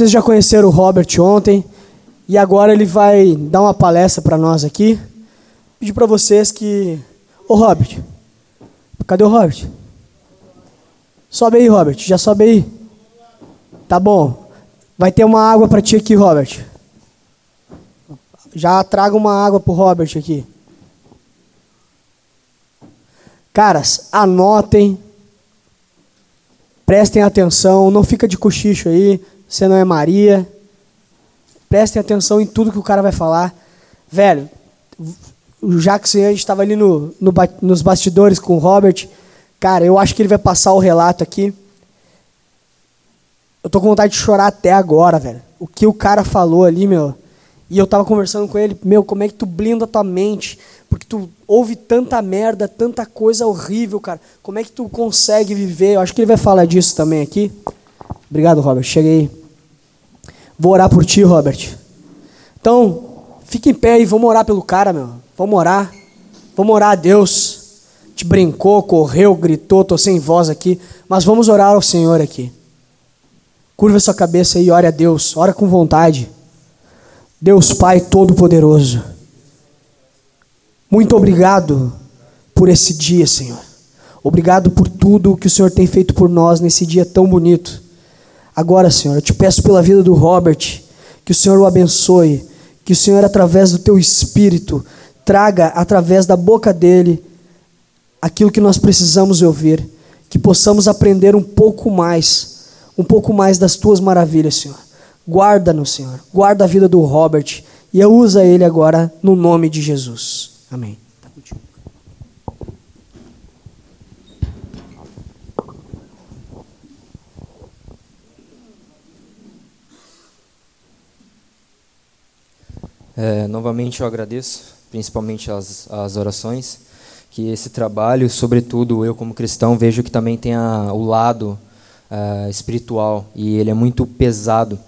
Vocês já conheceram o Robert ontem e agora ele vai dar uma palestra para nós aqui. Pedir para vocês que. Ô Robert, cadê o Robert? Sobe aí, Robert, já sobe aí. Tá bom. Vai ter uma água para ti aqui, Robert. Já traga uma água pro Robert aqui. Caras, anotem. Prestem atenção, não fica de cochicho aí. Você não é Maria. Prestem atenção em tudo que o cara vai falar. Velho, o Jackson gente estava ali no, no, nos bastidores com o Robert. Cara, eu acho que ele vai passar o relato aqui. Eu tô com vontade de chorar até agora, velho. O que o cara falou ali, meu. E eu tava conversando com ele, meu, como é que tu blinda a tua mente? Porque tu ouve tanta merda, tanta coisa horrível, cara. Como é que tu consegue viver? Eu acho que ele vai falar disso também aqui. Obrigado, Robert. Cheguei. Vou orar por ti, Robert. Então, fica em pé e vamos orar pelo cara, meu. Vamos orar. Vamos orar a Deus. Te brincou, correu, gritou, tô sem voz aqui. Mas vamos orar ao Senhor aqui. Curva sua cabeça e ore a Deus. Ora com vontade. Deus Pai Todo-Poderoso. Muito obrigado por esse dia, Senhor. Obrigado por tudo que o Senhor tem feito por nós nesse dia tão bonito. Agora, Senhor, eu te peço pela vida do Robert, que o Senhor o abençoe, que o Senhor, através do teu espírito, traga através da boca dele aquilo que nós precisamos ouvir, que possamos aprender um pouco mais, um pouco mais das tuas maravilhas, Senhor. Guarda-nos, Senhor. Guarda a vida do Robert e usa ele agora no nome de Jesus. Amém. É, novamente eu agradeço, principalmente as, as orações, que esse trabalho, sobretudo eu como cristão, vejo que também tem o lado uh, espiritual e ele é muito pesado,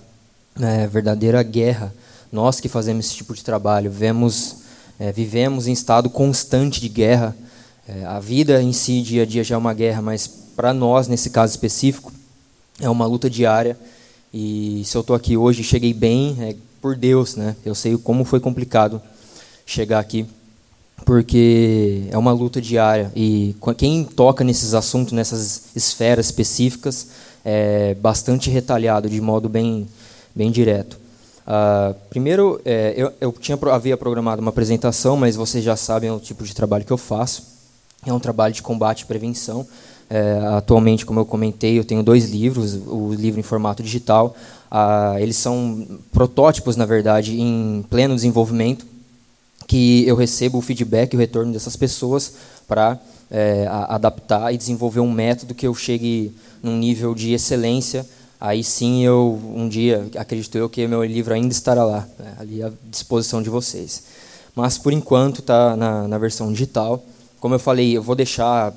é, verdadeira guerra. Nós que fazemos esse tipo de trabalho, vemos, é, vivemos em estado constante de guerra. É, a vida em si, dia a dia, já é uma guerra, mas para nós, nesse caso específico, é uma luta diária. E se eu estou aqui hoje, cheguei bem, é por Deus, né? Eu sei como foi complicado chegar aqui, porque é uma luta diária e quem toca nesses assuntos, nessas esferas específicas, é bastante retalhado de modo bem, bem direto. Uh, primeiro, é, eu, eu tinha havia programado uma apresentação, mas vocês já sabem o tipo de trabalho que eu faço. É um trabalho de combate e prevenção. É, atualmente, como eu comentei, eu tenho dois livros, o livro em formato digital, ah, eles são protótipos, na verdade, em pleno desenvolvimento, que eu recebo o feedback, o retorno dessas pessoas para é, adaptar e desenvolver um método que eu chegue num nível de excelência. Aí sim, eu um dia acredito eu que meu livro ainda estará lá, né, ali à disposição de vocês. Mas por enquanto está na, na versão digital. Como eu falei, eu vou deixar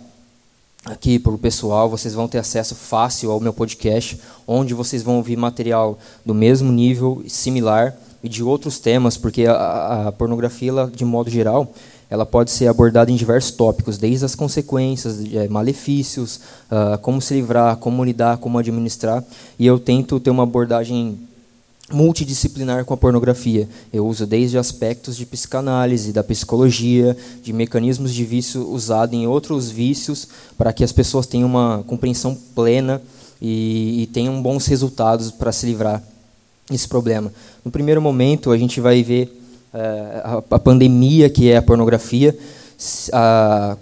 aqui para o pessoal, vocês vão ter acesso fácil ao meu podcast, onde vocês vão ouvir material do mesmo nível, similar, e de outros temas, porque a, a pornografia, ela, de modo geral, ela pode ser abordada em diversos tópicos, desde as consequências, é, malefícios, uh, como se livrar, como lidar, como administrar, e eu tento ter uma abordagem multidisciplinar com a pornografia. Eu uso desde aspectos de psicanálise, da psicologia, de mecanismos de vício usado em outros vícios, para que as pessoas tenham uma compreensão plena e, e tenham bons resultados para se livrar desse problema. No primeiro momento, a gente vai ver uh, a, a, pandemia que é a pornografia.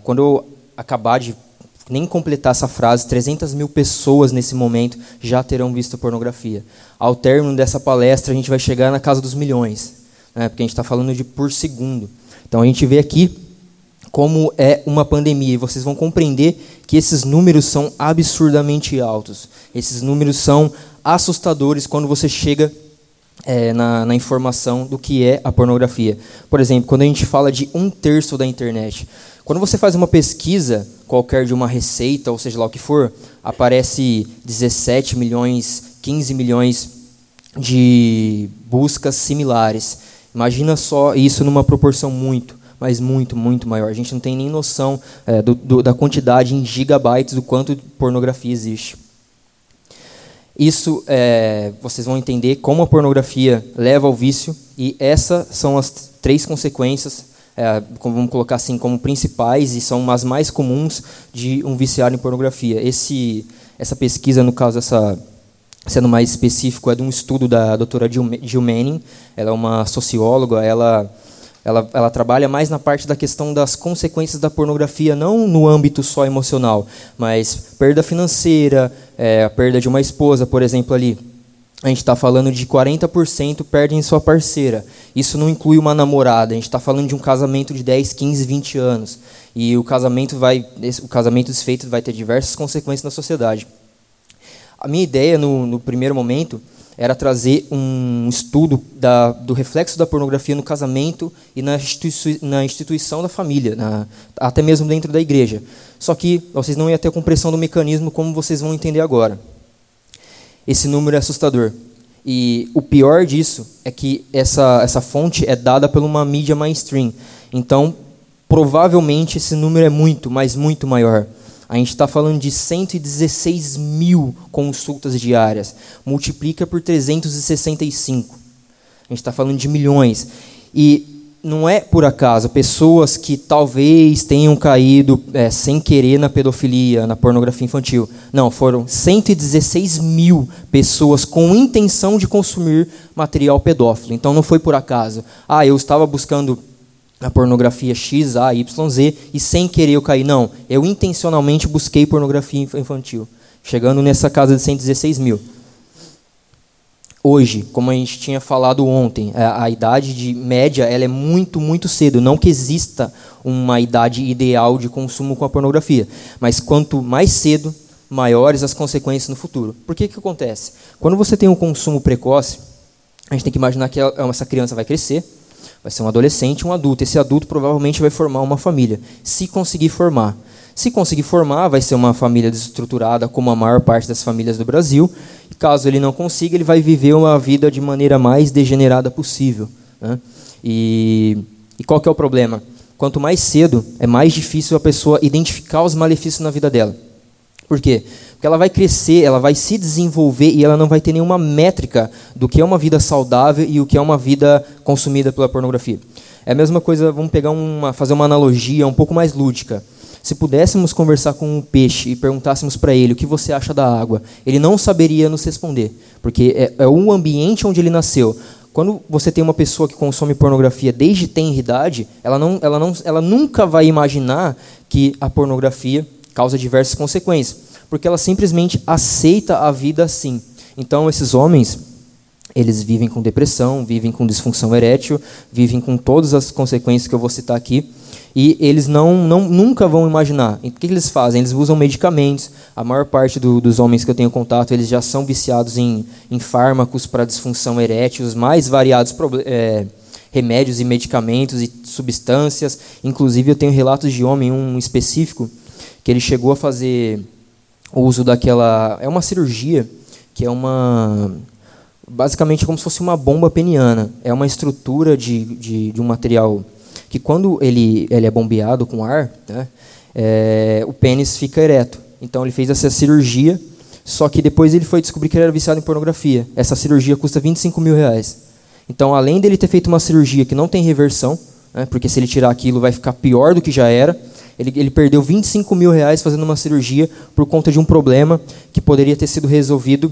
Quando eu acabar de nem completar essa frase, 300 mil pessoas nesse momento já terão visto pornografia. Ao término dessa palestra, a gente vai chegar na casa dos milhões, né, porque a gente está falando de por segundo. Então a gente vê aqui como é uma pandemia, e vocês vão compreender que esses números são absurdamente altos. Esses números são assustadores quando você chega é, na, na, informação do que é a pornografia. Por exemplo, quando a gente fala de um terço da internet. Quando você faz uma pesquisa qualquer de uma receita, ou seja lá o que for, aparece 17 milhões, 15 milhões de buscas similares. Imagina só isso numa proporção muito, mas muito, muito maior. A gente não tem nem noção é, do, do, da quantidade em gigabytes do quanto pornografia existe. Isso é, vocês vão entender como a pornografia leva ao vício e essas são as três consequências, é, vamos colocar assim, como principais e são as mais comuns de um viciado em pornografia. Esse, essa pesquisa, no caso, essa, sendo mais específico, é de um estudo da doutora Jill Manning, ela é uma socióloga, ela ela, ela trabalha mais na parte da questão das consequências da pornografia, não no âmbito só emocional, mas perda financeira, é, a perda de uma esposa, por exemplo, ali. A gente está falando de 40% perdem sua parceira. Isso não inclui uma namorada. A gente está falando de um casamento de 10, 15, 20 anos. E o casamento vai, o casamento desfeito vai ter diversas consequências na sociedade. A minha ideia no, no primeiro momento era trazer um estudo da, do reflexo da pornografia no casamento e na, na instituição da família, na, até mesmo dentro da igreja. Só que vocês não iam ter a compreensão do mecanismo como vocês vão entender agora. Esse número é assustador. E o pior disso é que essa, essa fonte é dada por uma mídia mainstream. Então, provavelmente esse número é muito, mas muito maior. A gente está falando de 116 mil consultas diárias. Multiplica por 365. A gente está falando de milhões. E não é por acaso pessoas que talvez tenham caído é, sem querer na pedofilia, na pornografia infantil. Não, foram 116 mil pessoas com intenção de consumir material pedófilo. Então não foi por acaso. Ah, eu estava buscando a pornografia X, A, Y, Z e sem querer eu cair. Não, eu intencionalmente busquei pornografia infantil, chegando nessa casa de 116 mil. Hoje, como a gente tinha falado ontem, a, a idade de média ela é muito, muito cedo. Não que exista uma idade ideal de consumo com a pornografia, mas quanto mais cedo, maiores as consequências no futuro. Por que que acontece? Quando você tem um consumo precoce, a gente tem que imaginar que essa criança vai crescer, Vai ser um adolescente, um adulto. Esse adulto provavelmente vai formar uma família, se conseguir formar. Se conseguir formar, vai ser uma família desestruturada, como a maior parte das famílias do Brasil. Caso ele não consiga, ele vai viver uma vida de maneira mais degenerada possível. Né? E, e qual que é o problema? Quanto mais cedo, é mais difícil a pessoa identificar os malefícios na vida dela. Por quê? Porque ela vai crescer, ela vai se desenvolver e ela não vai ter nenhuma métrica do que é uma vida saudável e o que é uma vida consumida pela pornografia. É a mesma coisa, vamos pegar uma, fazer uma analogia um pouco mais lúdica. Se pudéssemos conversar com um peixe e perguntássemos para ele o que você acha da água, ele não saberia nos responder, porque é, é o ambiente onde ele nasceu. Quando você tem uma pessoa que consome pornografia desde tenra idade, ela, não, ela, não, ela nunca vai imaginar que a pornografia causa diversas consequências porque ela simplesmente aceita a vida assim. Então, esses homens, eles vivem com depressão, vivem com disfunção erétil, vivem com todas as consequências que eu vou citar aqui, e eles não, não nunca vão imaginar. O que, eles fazem? Eles usam medicamentos. A maior parte do, dos homens que eu tenho contato, eles já são viciados em, em fármacos para disfunção erétil, os mais variados é, remédios e medicamentos e substâncias. Inclusive, eu tenho relatos de homem, um específico, que ele chegou a fazer uso daquela. É uma cirurgia que é uma. Basicamente, como se fosse uma bomba peniana. É uma estrutura de, de, de um material que, quando ele, ele é bombeado com ar, né, é, o pênis fica ereto. Então, ele fez essa cirurgia, só que depois ele foi descobrir que ele era viciado em pornografia. Essa cirurgia custa 25 mil reais. Então, além dele ter feito uma cirurgia que não tem reversão, né, porque se ele tirar aquilo vai ficar pior do que já era, ele, ele perdeu 25 mil reais fazendo uma cirurgia por conta de um problema que poderia ter sido resolvido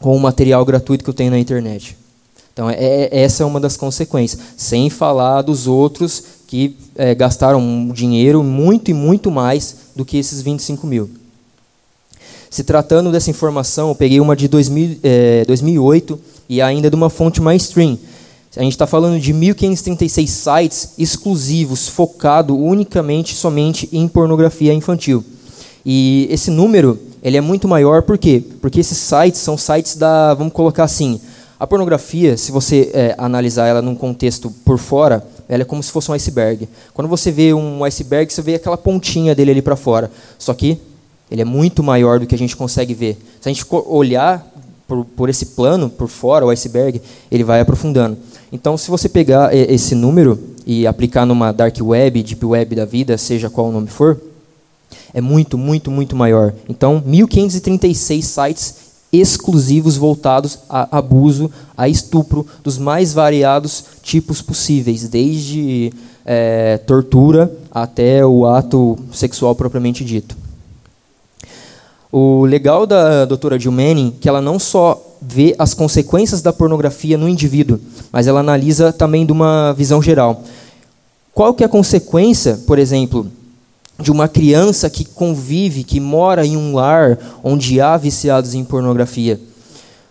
com o material gratuito que eu tenho na internet. Então, é, é, essa é uma das consequências. Sem falar dos outros que é, gastaram dinheiro muito e muito mais do que esses 25 mil. Se tratando dessa informação, eu peguei uma de 2000, é, 2008 e ainda de uma fonte mainstream, a gente está falando de 1.536 sites exclusivos, focado unicamente, somente em pornografia infantil. E esse número ele é muito maior, por quê? Porque esses sites são sites da, vamos colocar assim, a pornografia, se você é, analisar ela num contexto por fora, ela é como se fosse um iceberg. Quando você vê um iceberg, você vê aquela pontinha dele ali para fora. Só que ele é muito maior do que a gente consegue ver. Se a gente olhar por, por esse plano, por fora, o iceberg, ele vai aprofundando. Então, se você pegar esse número e aplicar numa dark web, deep web da vida, seja qual o nome for, é muito, muito, muito maior. Então, 1.536 sites exclusivos voltados a abuso, a estupro, dos mais variados tipos possíveis, desde é, tortura até o ato sexual propriamente dito. O legal da doutora Gilmani é que ela não só vê as consequências da pornografia no indivíduo, mas ela analisa também de uma visão geral. Qual que é a consequência, por exemplo, de uma criança que convive, que mora em um lar onde há viciados em pornografia?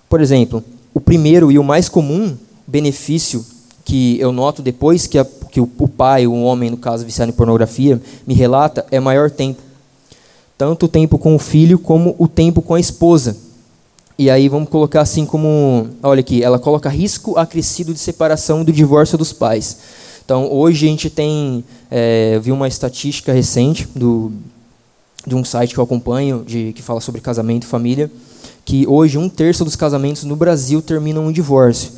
Por exemplo, o primeiro e o mais comum benefício que eu noto depois que, a, que o, o pai, o homem, no caso, viciado em pornografia, me relata, é maior tempo tanto o tempo com o filho como o tempo com a esposa. E aí vamos colocar assim como, olha aqui, ela coloca risco acrescido de separação do divórcio dos pais. Então hoje a gente tem, é, vi uma estatística recente do, de um site que eu acompanho, de, que fala sobre casamento e família, que hoje um terço dos casamentos no Brasil terminam em divórcio.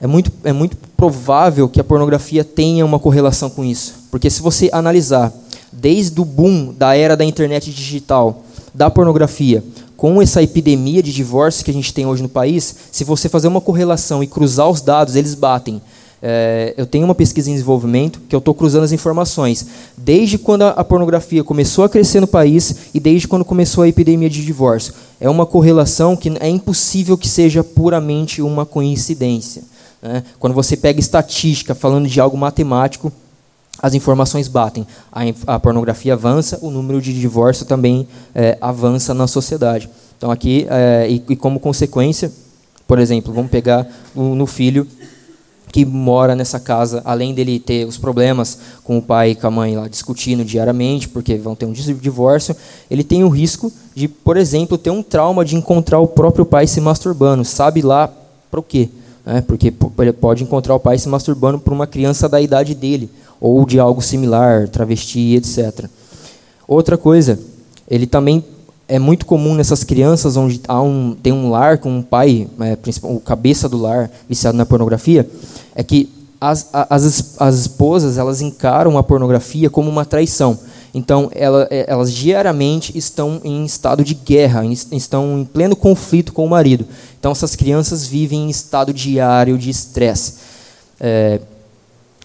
É muito, é muito provável que a pornografia tenha uma correlação com isso. Porque se você analisar desde o boom da era da internet digital, da pornografia, com essa epidemia de divórcio que a gente tem hoje no país, se você fazer uma correlação e cruzar os dados, eles batem. É, eu tenho uma pesquisa em desenvolvimento que eu estou cruzando as informações, desde quando a, pornografia começou a crescer no país e desde quando começou a epidemia de divórcio. É uma correlação que é impossível que seja puramente uma coincidência. Né? Quando você pega estatística falando de algo matemático, as informações batem. A, a, pornografia avança, o número de divórcio também é, avança na sociedade. Então, aqui, é, e, e, como consequência, por exemplo, vamos pegar no, no, filho que mora nessa casa, além dele ter os problemas com o pai e com a mãe lá discutindo diariamente, porque vão ter um divórcio, ele tem o risco de, por exemplo, ter um trauma de encontrar o próprio pai se masturbando. Sabe lá para o quê? É, porque ele pode encontrar o pai se masturbando por uma criança da idade dele ou de algo similar, travesti, etc. Outra coisa, ele também é muito comum nessas crianças onde há um, tem um lar com um pai, é, o cabeça do lar, viciado na pornografia, é que as, as, as esposas elas encaram a pornografia como uma traição. Então, ela, é, elas diariamente estão em estado de guerra, estão em pleno conflito com o marido. Então, essas crianças vivem em estado diário de estresse. É,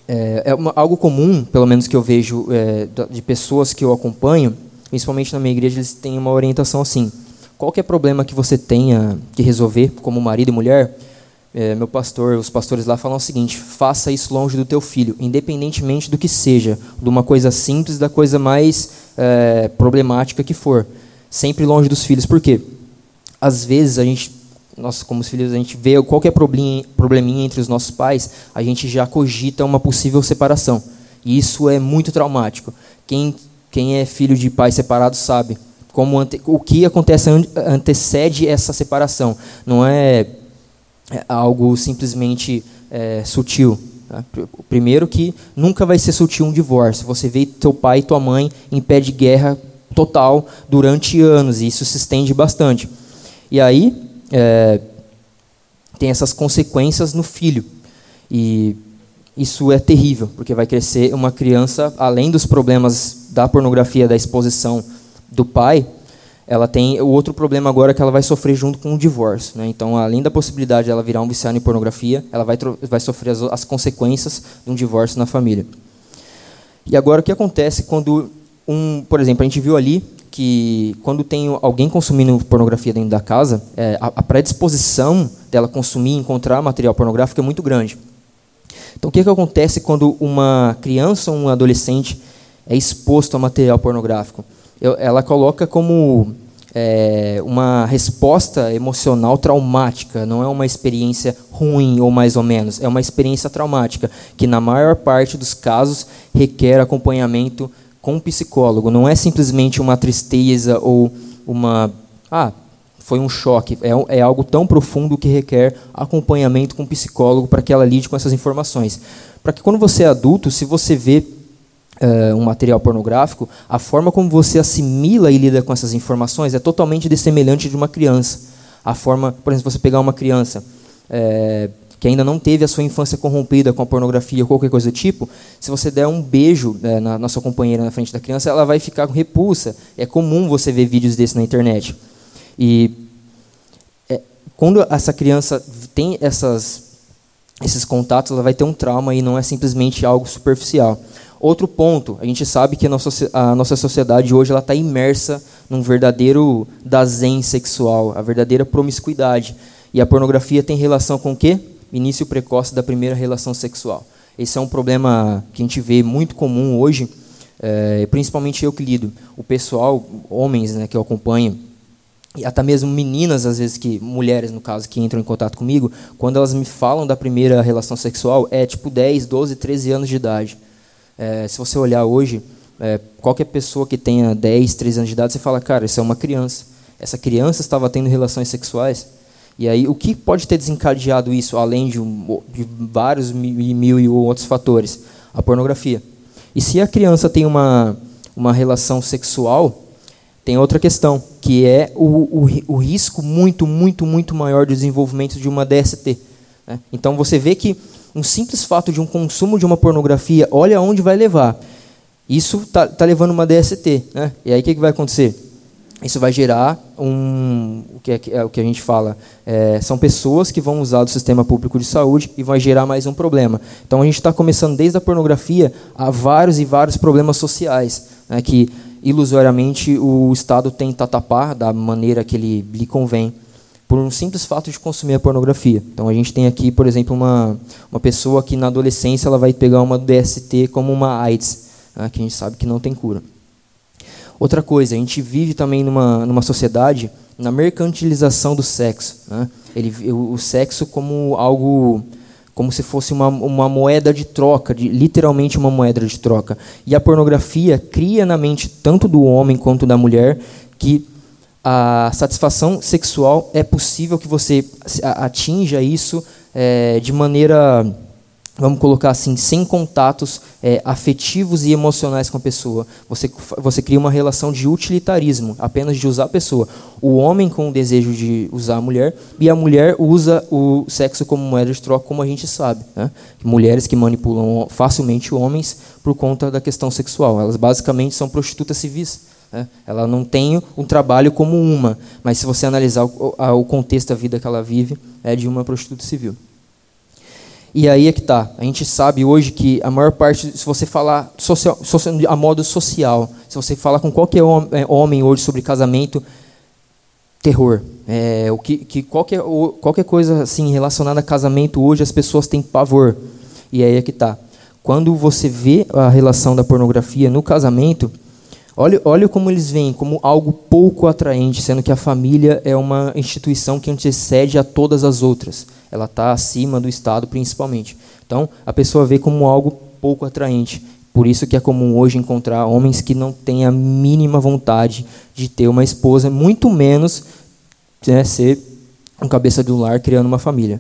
é, é uma, algo comum, pelo menos que eu vejo é, de pessoas que eu acompanho, principalmente na minha igreja, eles têm uma orientação assim: qualquer problema que você tenha que resolver, como marido e mulher, é, meu pastor, os pastores lá falam o seguinte: faça isso longe do teu filho, independentemente do que seja, de uma coisa simples, da coisa mais é, problemática que for, sempre longe dos filhos. Por quê? Às vezes a gente nós como filhos, a gente vê qualquer probleminha, probleminha entre os nossos pais, a gente já cogita uma possível separação. E isso é muito traumático. Quem, quem é filho de pais separados sabe como ante, o que acontece antecede essa separação. Não é, é algo simplesmente é, sutil. Tá? Primeiro que nunca vai ser sutil um divórcio. Você vê teu pai e tua mãe em pé de guerra total durante anos, e isso se estende bastante. E aí, é, tem essas consequências no filho. E isso é terrível, porque vai crescer uma criança, além dos problemas da pornografia, da exposição do pai, ela tem o outro problema agora que ela vai sofrer junto com o divórcio. Né? Então, além da possibilidade de ela virar um viciado em pornografia, ela vai, vai sofrer as, as consequências de um divórcio na família. E agora, o que acontece quando, um, por exemplo, a gente viu ali que quando tem alguém consumindo pornografia dentro da casa, é, a, a predisposição dela consumir e encontrar material pornográfico é muito grande. Então, o que, que acontece quando uma criança ou um adolescente é exposto a material pornográfico? Eu, ela coloca como é, uma resposta emocional traumática, não é uma experiência ruim ou mais ou menos, é uma experiência traumática, que na maior parte dos casos requer acompanhamento com um psicólogo. Não é simplesmente uma tristeza ou uma. Ah, foi um choque. É, é algo tão profundo que requer acompanhamento com um psicólogo para que ela lide com essas informações. Para que quando você é adulto, se você vê uh, um material pornográfico, a forma como você assimila e lida com essas informações é totalmente dessemelhante de uma criança. A forma, por exemplo, você pegar uma criança. É, que ainda não teve a sua infância corrompida com a pornografia ou qualquer coisa do tipo, se você der um beijo né, na, na sua companheira na frente da criança, ela vai ficar com repulsa. É comum você ver vídeos desses na internet. E quando essa criança tem essas, esses contatos, ela vai ter um trauma e não é simplesmente algo superficial. Outro ponto, a gente sabe que a nossa, a nossa sociedade hoje está imersa num verdadeiro dazen sexual, a verdadeira promiscuidade. E a pornografia tem relação com o quê? Início precoce da primeira relação sexual. Esse é um problema que a gente vê muito comum hoje, é, principalmente eu que lido. O pessoal, homens né, que eu acompanho, e até mesmo meninas, às vezes, que mulheres, no caso, que entram em contato comigo, quando elas me falam da primeira relação sexual, é tipo 10, 12, 13 anos de idade. É, se você olhar hoje, é, qualquer pessoa que tenha 10, 13 anos de idade, você fala, cara, isso é uma criança. Essa criança estava tendo relações sexuais. E aí, o que pode ter desencadeado isso, além de, um, de vários mil, mil e outros fatores? A pornografia. E se a criança tem uma, uma relação sexual, tem outra questão, que é o, o, o risco muito, muito, muito maior de desenvolvimento de uma DST. Né? Então, você vê que um simples fato de um consumo de uma pornografia, olha aonde vai levar. Isso está tá levando uma DST. Né? E aí, o que, que vai acontecer? isso vai gerar um o que é, é o que a gente fala é, são pessoas que vão usar o sistema público de saúde e vai gerar mais um problema então a gente está começando desde a pornografia a vários e vários problemas sociais né, que ilusoriamente o Estado tenta tapar da maneira que ele lhe convém por um simples fato de consumir a pornografia então a gente tem aqui por exemplo uma uma pessoa que na adolescência ela vai pegar uma DST como uma AIDS né, que a gente sabe que não tem cura Outra coisa, a gente vive também numa, numa sociedade na mercantilização do sexo. Né? Ele, o sexo como algo como se fosse uma, uma moeda de troca, de, literalmente uma moeda de troca. E a pornografia cria na mente tanto do homem quanto da mulher que a satisfação sexual é possível que você atinja isso é, de maneira vamos colocar assim, sem contatos é, afetivos e emocionais com a pessoa. Você, você cria uma relação de utilitarismo, apenas de usar a pessoa. O homem com o desejo de usar a mulher e a mulher usa o sexo como moeda de troca, como a gente sabe. Né? Mulheres que manipulam facilmente homens por conta da questão sexual. Elas basicamente são prostitutas civis. Né? Ela não tem um trabalho como uma, mas se você analisar o, o contexto da vida que ela vive, é de uma prostituta civil. E aí é que está. A gente sabe hoje que a maior parte, se você falar social, a modo social, se você falar com qualquer é, homem hoje sobre casamento, terror. É, o que, que qualquer, qualquer coisa assim relacionada a casamento hoje as pessoas têm pavor. E aí é que está. Quando você vê a relação da pornografia no casamento, olha, olha como eles veem como algo pouco atraente, sendo que a família é uma instituição que antecede a todas as outras ela está acima do Estado principalmente. Então, a pessoa vê como algo pouco atraente. Por isso que é comum hoje encontrar homens que não têm a mínima vontade de ter uma esposa, muito menos né, ser um cabeça um lar criando uma família.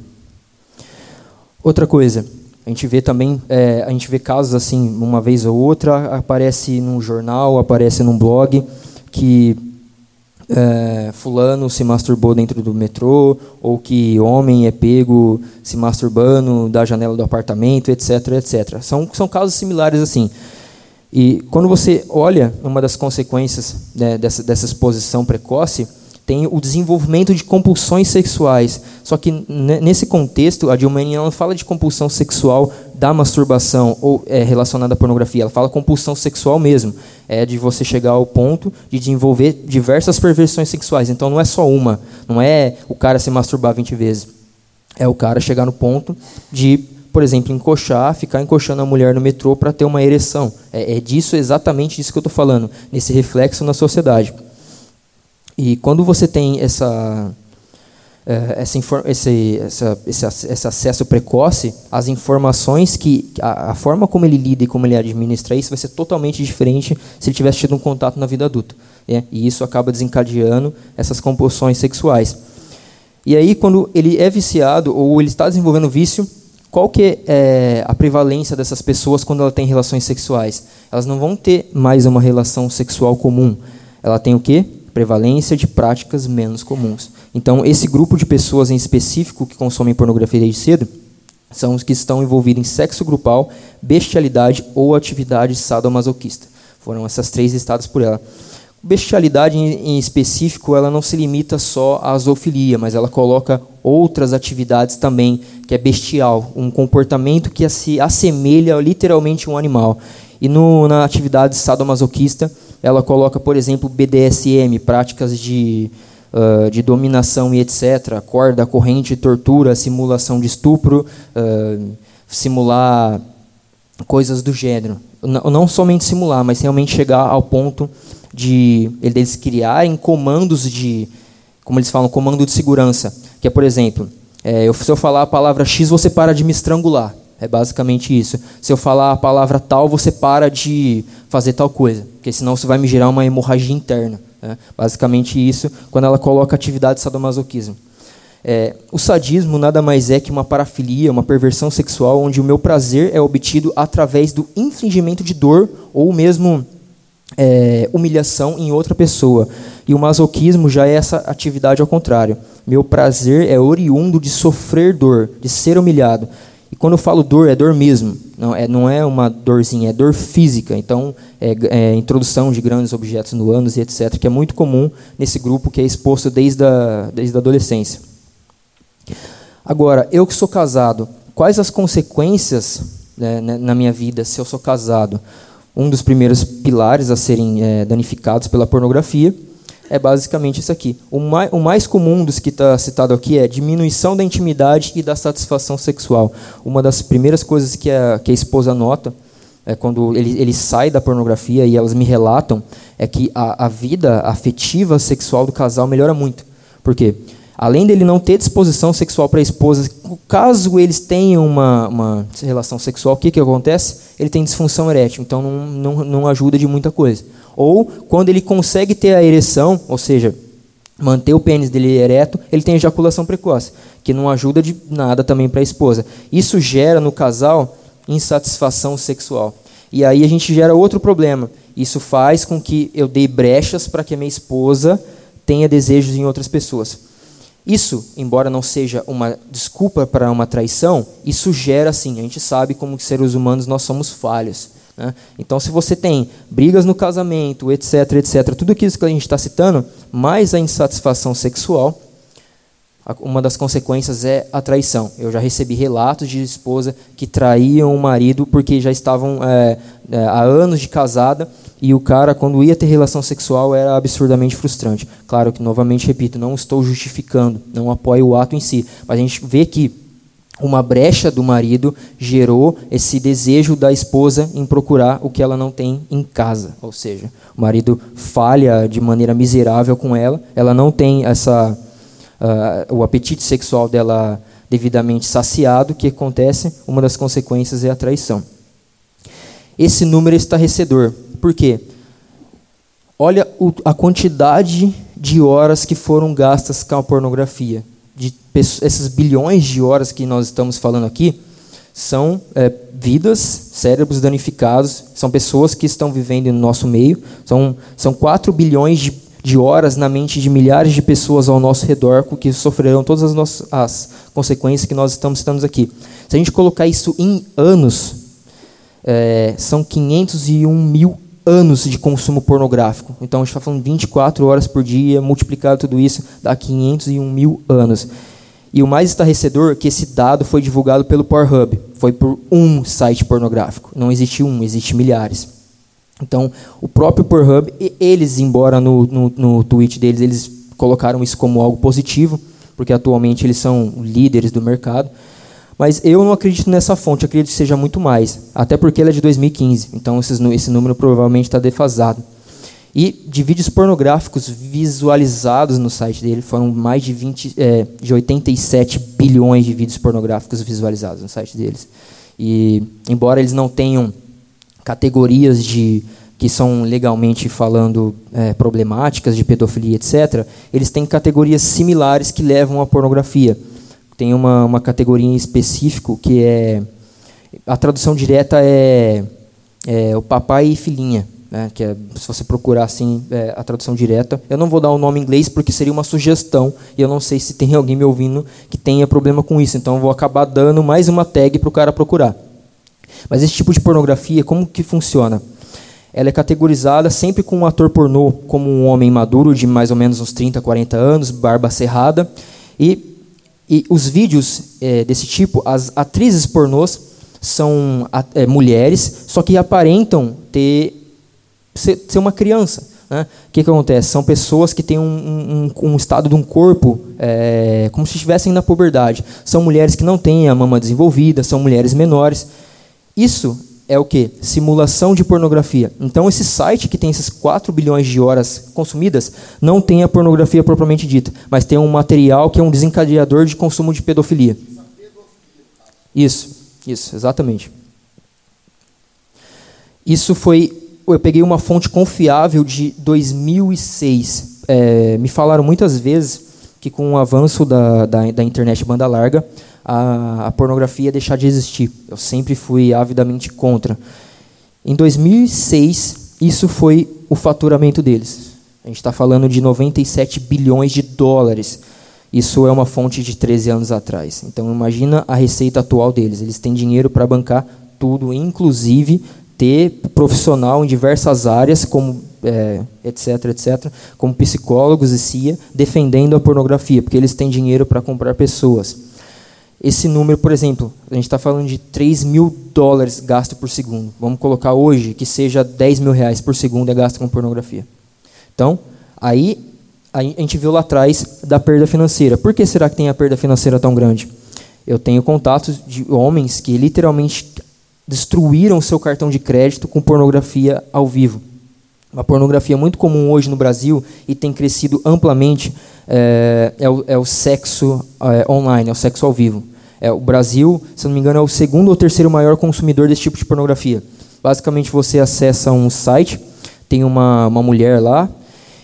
Outra coisa, a gente vê também, é, a gente vê casos assim, uma vez ou outra, aparece num jornal, aparece num blog, que é, fulano se masturbou dentro do metrô, ou que homem é pego se masturbando da janela do apartamento, etc, etc. São, são casos similares assim. E quando você olha uma das consequências né, dessa, dessa exposição precoce, tem o desenvolvimento de compulsões sexuais. Só que nesse contexto, a Dilmane não fala de compulsão sexual da masturbação ou é, relacionada à pornografia, ela fala compulsão sexual mesmo. É de você chegar ao ponto de desenvolver diversas perversões sexuais. Então não é só uma, não é o cara se masturbar 20 vezes. É o cara chegar no ponto de, por exemplo, encoxar, ficar encoxando a mulher no metrô para ter uma ereção. É, é disso, exatamente disso que eu estou falando, nesse reflexo na sociedade. E quando você tem essa, essa, esse, essa, esse, esse, acesso precoce, as informações que. A, a, forma como ele lida e como ele administra isso vai ser totalmente diferente se ele tivesse tido um contato na vida adulta. Né? E isso acaba desencadeando essas compulsões sexuais. E aí, quando ele é viciado ou ele está desenvolvendo vício, qual que é a prevalência dessas pessoas quando ela tem relações sexuais? Elas não vão ter mais uma relação sexual comum. Ela tem o quê? Prevalência de práticas menos comuns. Então, esse grupo de pessoas em específico que consomem pornografia desde cedo são os que estão envolvidos em sexo grupal, bestialidade ou atividade sadomasoquista. Foram essas três listadas por ela. Bestialidade, em específico, ela não se limita só à zoofilia, mas ela coloca outras atividades também, que é bestial, um comportamento que se assemelha literalmente a um animal. E no, na atividade sadomasoquista, ela coloca, por exemplo, BDSM, práticas de, uh, de dominação e etc., corda, corrente, tortura, simulação de estupro, uh, simular coisas do gênero. Não, somente simular, mas realmente chegar ao ponto de eles criarem comandos de, como eles falam, comando de segurança. Que é, por exemplo, é, eu, se eu falar a palavra X, você para de me estrangular. É basicamente isso. Se eu falar a palavra tal, você para de fazer tal coisa, porque senão isso vai me gerar uma hemorragia interna. Né? Basicamente isso, quando ela coloca atividade de sadomasoquismo. É, o sadismo nada mais é que uma parafilia, uma perversão sexual, onde o meu prazer é obtido através do infligimento de dor ou mesmo é, humilhação em outra pessoa. E o masoquismo já é essa atividade ao contrário. Meu prazer é oriundo de sofrer dor, de ser humilhado. Quando eu falo dor, é dor mesmo. Não é, não é uma dorzinha, é dor física. Então, é, é introdução de grandes objetos no ânus e etc., que é muito comum nesse grupo que é exposto desde a, desde a adolescência. Agora, eu que sou casado, quais as consequências né, né na minha vida se eu sou casado? Um dos primeiros pilares a serem é, danificados pela pornografia é basicamente isso aqui. O mais, o mais comum dos que está citado aqui é diminuição da intimidade e da satisfação sexual. Uma das primeiras coisas que a, que a esposa nota é quando ele, ele sai da pornografia e elas me relatam é que a, a vida afetiva sexual do casal melhora muito. Por quê? Além dele não ter disposição sexual para a esposa, caso eles tenham uma, uma relação sexual, o que, que acontece? Ele tem disfunção erétil, então não, não, não ajuda de muita coisa. Ou quando ele consegue ter a ereção, ou seja, manter o pênis dele ereto, ele tem ejaculação precoce, que não ajuda de nada também para a esposa. Isso gera no casal insatisfação sexual. E aí a gente gera outro problema. Isso faz com que eu dê brechas para que a minha esposa tenha desejos em outras pessoas. Isso, embora não seja uma desculpa para uma traição, isso gera assim, a gente sabe como seres humanos nós somos falhos. Né? Então, se você tem brigas no casamento, etc., etc., tudo aquilo que a gente está citando, mais a insatisfação sexual, uma das consequências é a traição. Eu já recebi relatos de esposa que traíam o marido porque já estavam é, é, há anos de casada e o cara, quando ia ter relação sexual, era absurdamente frustrante. Claro que, novamente, repito, não estou justificando, não apoio o ato em si, mas a gente vê que uma brecha do marido gerou esse desejo da esposa em procurar o que ela não tem em casa. Ou seja, o marido falha de maneira miserável com ela, ela não tem essa uh, o apetite sexual dela devidamente saciado. O que acontece? Uma das consequências é a traição. Esse número é estarrecedor. Por quê? Olha a quantidade de horas que foram gastas com a pornografia de esses bilhões de horas que nós estamos falando aqui são é, vidas, cérebros danificados, são pessoas que estão vivendo no nosso meio, são, são 4 bilhões de, de horas na mente de milhares de pessoas ao nosso redor que sofrerão todas as, nossas, as consequências que nós estamos citando aqui. Se a gente colocar isso em anos, é, são 501 mil anos de consumo pornográfico. Então a gente está falando 24 horas por dia, multiplicado tudo isso, dá 501 mil anos. E o mais estarrecedor é que esse dado foi divulgado pelo Pornhub. Foi por um site pornográfico. Não existe um, existe milhares. Então, o próprio Pornhub, eles, embora no, no, no tweet deles, eles colocaram isso como algo positivo, porque atualmente eles são líderes do mercado. Mas eu não acredito nessa fonte, eu acredito que seja muito mais. Até porque ela é de 2015, então esse número provavelmente está defasado. E de vídeos pornográficos visualizados no site dele, foram mais de, 20, é, de 87 bilhões de vídeos pornográficos visualizados no site deles. E, embora eles não tenham categorias de que são legalmente falando é, problemáticas de pedofilia, etc., eles têm categorias similares que levam à pornografia tem uma, uma categoria em específico que é. A tradução direta é, é o papai e filhinha. Né, que é, se você procurar assim é, a tradução direta, eu não vou dar o nome em inglês porque seria uma sugestão e eu não sei se tem alguém me ouvindo que tenha problema com isso, então eu vou acabar dando mais uma tag para o cara procurar. Mas esse tipo de pornografia, como que funciona? ela é categorizada sempre com um ator pornô como um homem maduro de mais ou menos uns 30, 40 anos, barba cerrada. E, e os vídeos é, desse tipo, as atrizes pornôs são é, mulheres, só que aparentam ter ser, ser uma criança. Né? O que, que acontece? São pessoas que têm um, um, um estado de um corpo é, como se estivessem na puberdade. São mulheres que não têm a mama desenvolvida, são mulheres menores. Isso é o que? Simulação de pornografia. Então, esse site que tem esses 4 bilhões de horas consumidas não tem a pornografia propriamente dita, mas tem um material que é um desencadeador de consumo de pedofilia. Isso, isso, exatamente. Isso foi eu peguei uma fonte confiável de 2006. É, me falaram muitas vezes que com o avanço da, da, da internet banda larga, a, a, pornografia ia deixar de existir. Eu sempre fui avidamente contra. Em 2006, isso foi o faturamento deles. A gente está falando de 97 bilhões de dólares. Isso é uma fonte de 13 anos atrás. Então imagina a receita atual deles. Eles têm dinheiro para bancar tudo, inclusive ter profissional em diversas áreas, como é, etc, etc, como psicólogos e CIA, defendendo a pornografia, porque eles têm dinheiro para comprar pessoas. Esse número, por exemplo, a gente está falando de 3 mil dólares gasto por segundo. Vamos colocar hoje que seja 10 mil reais por segundo é gasto com pornografia. Então, aí a gente viu lá atrás da perda financeira. Por que será que tem a perda financeira tão grande? Eu tenho contatos de homens que literalmente destruíram seu cartão de crédito com pornografia ao vivo. Uma pornografia muito comum hoje no Brasil e tem crescido amplamente é, é, o, é o, sexo é, online, é o sexo ao vivo. É, o Brasil, se não me engano, é o segundo ou terceiro maior consumidor desse tipo de pornografia. Basicamente, você acessa um site, tem uma, uma mulher lá,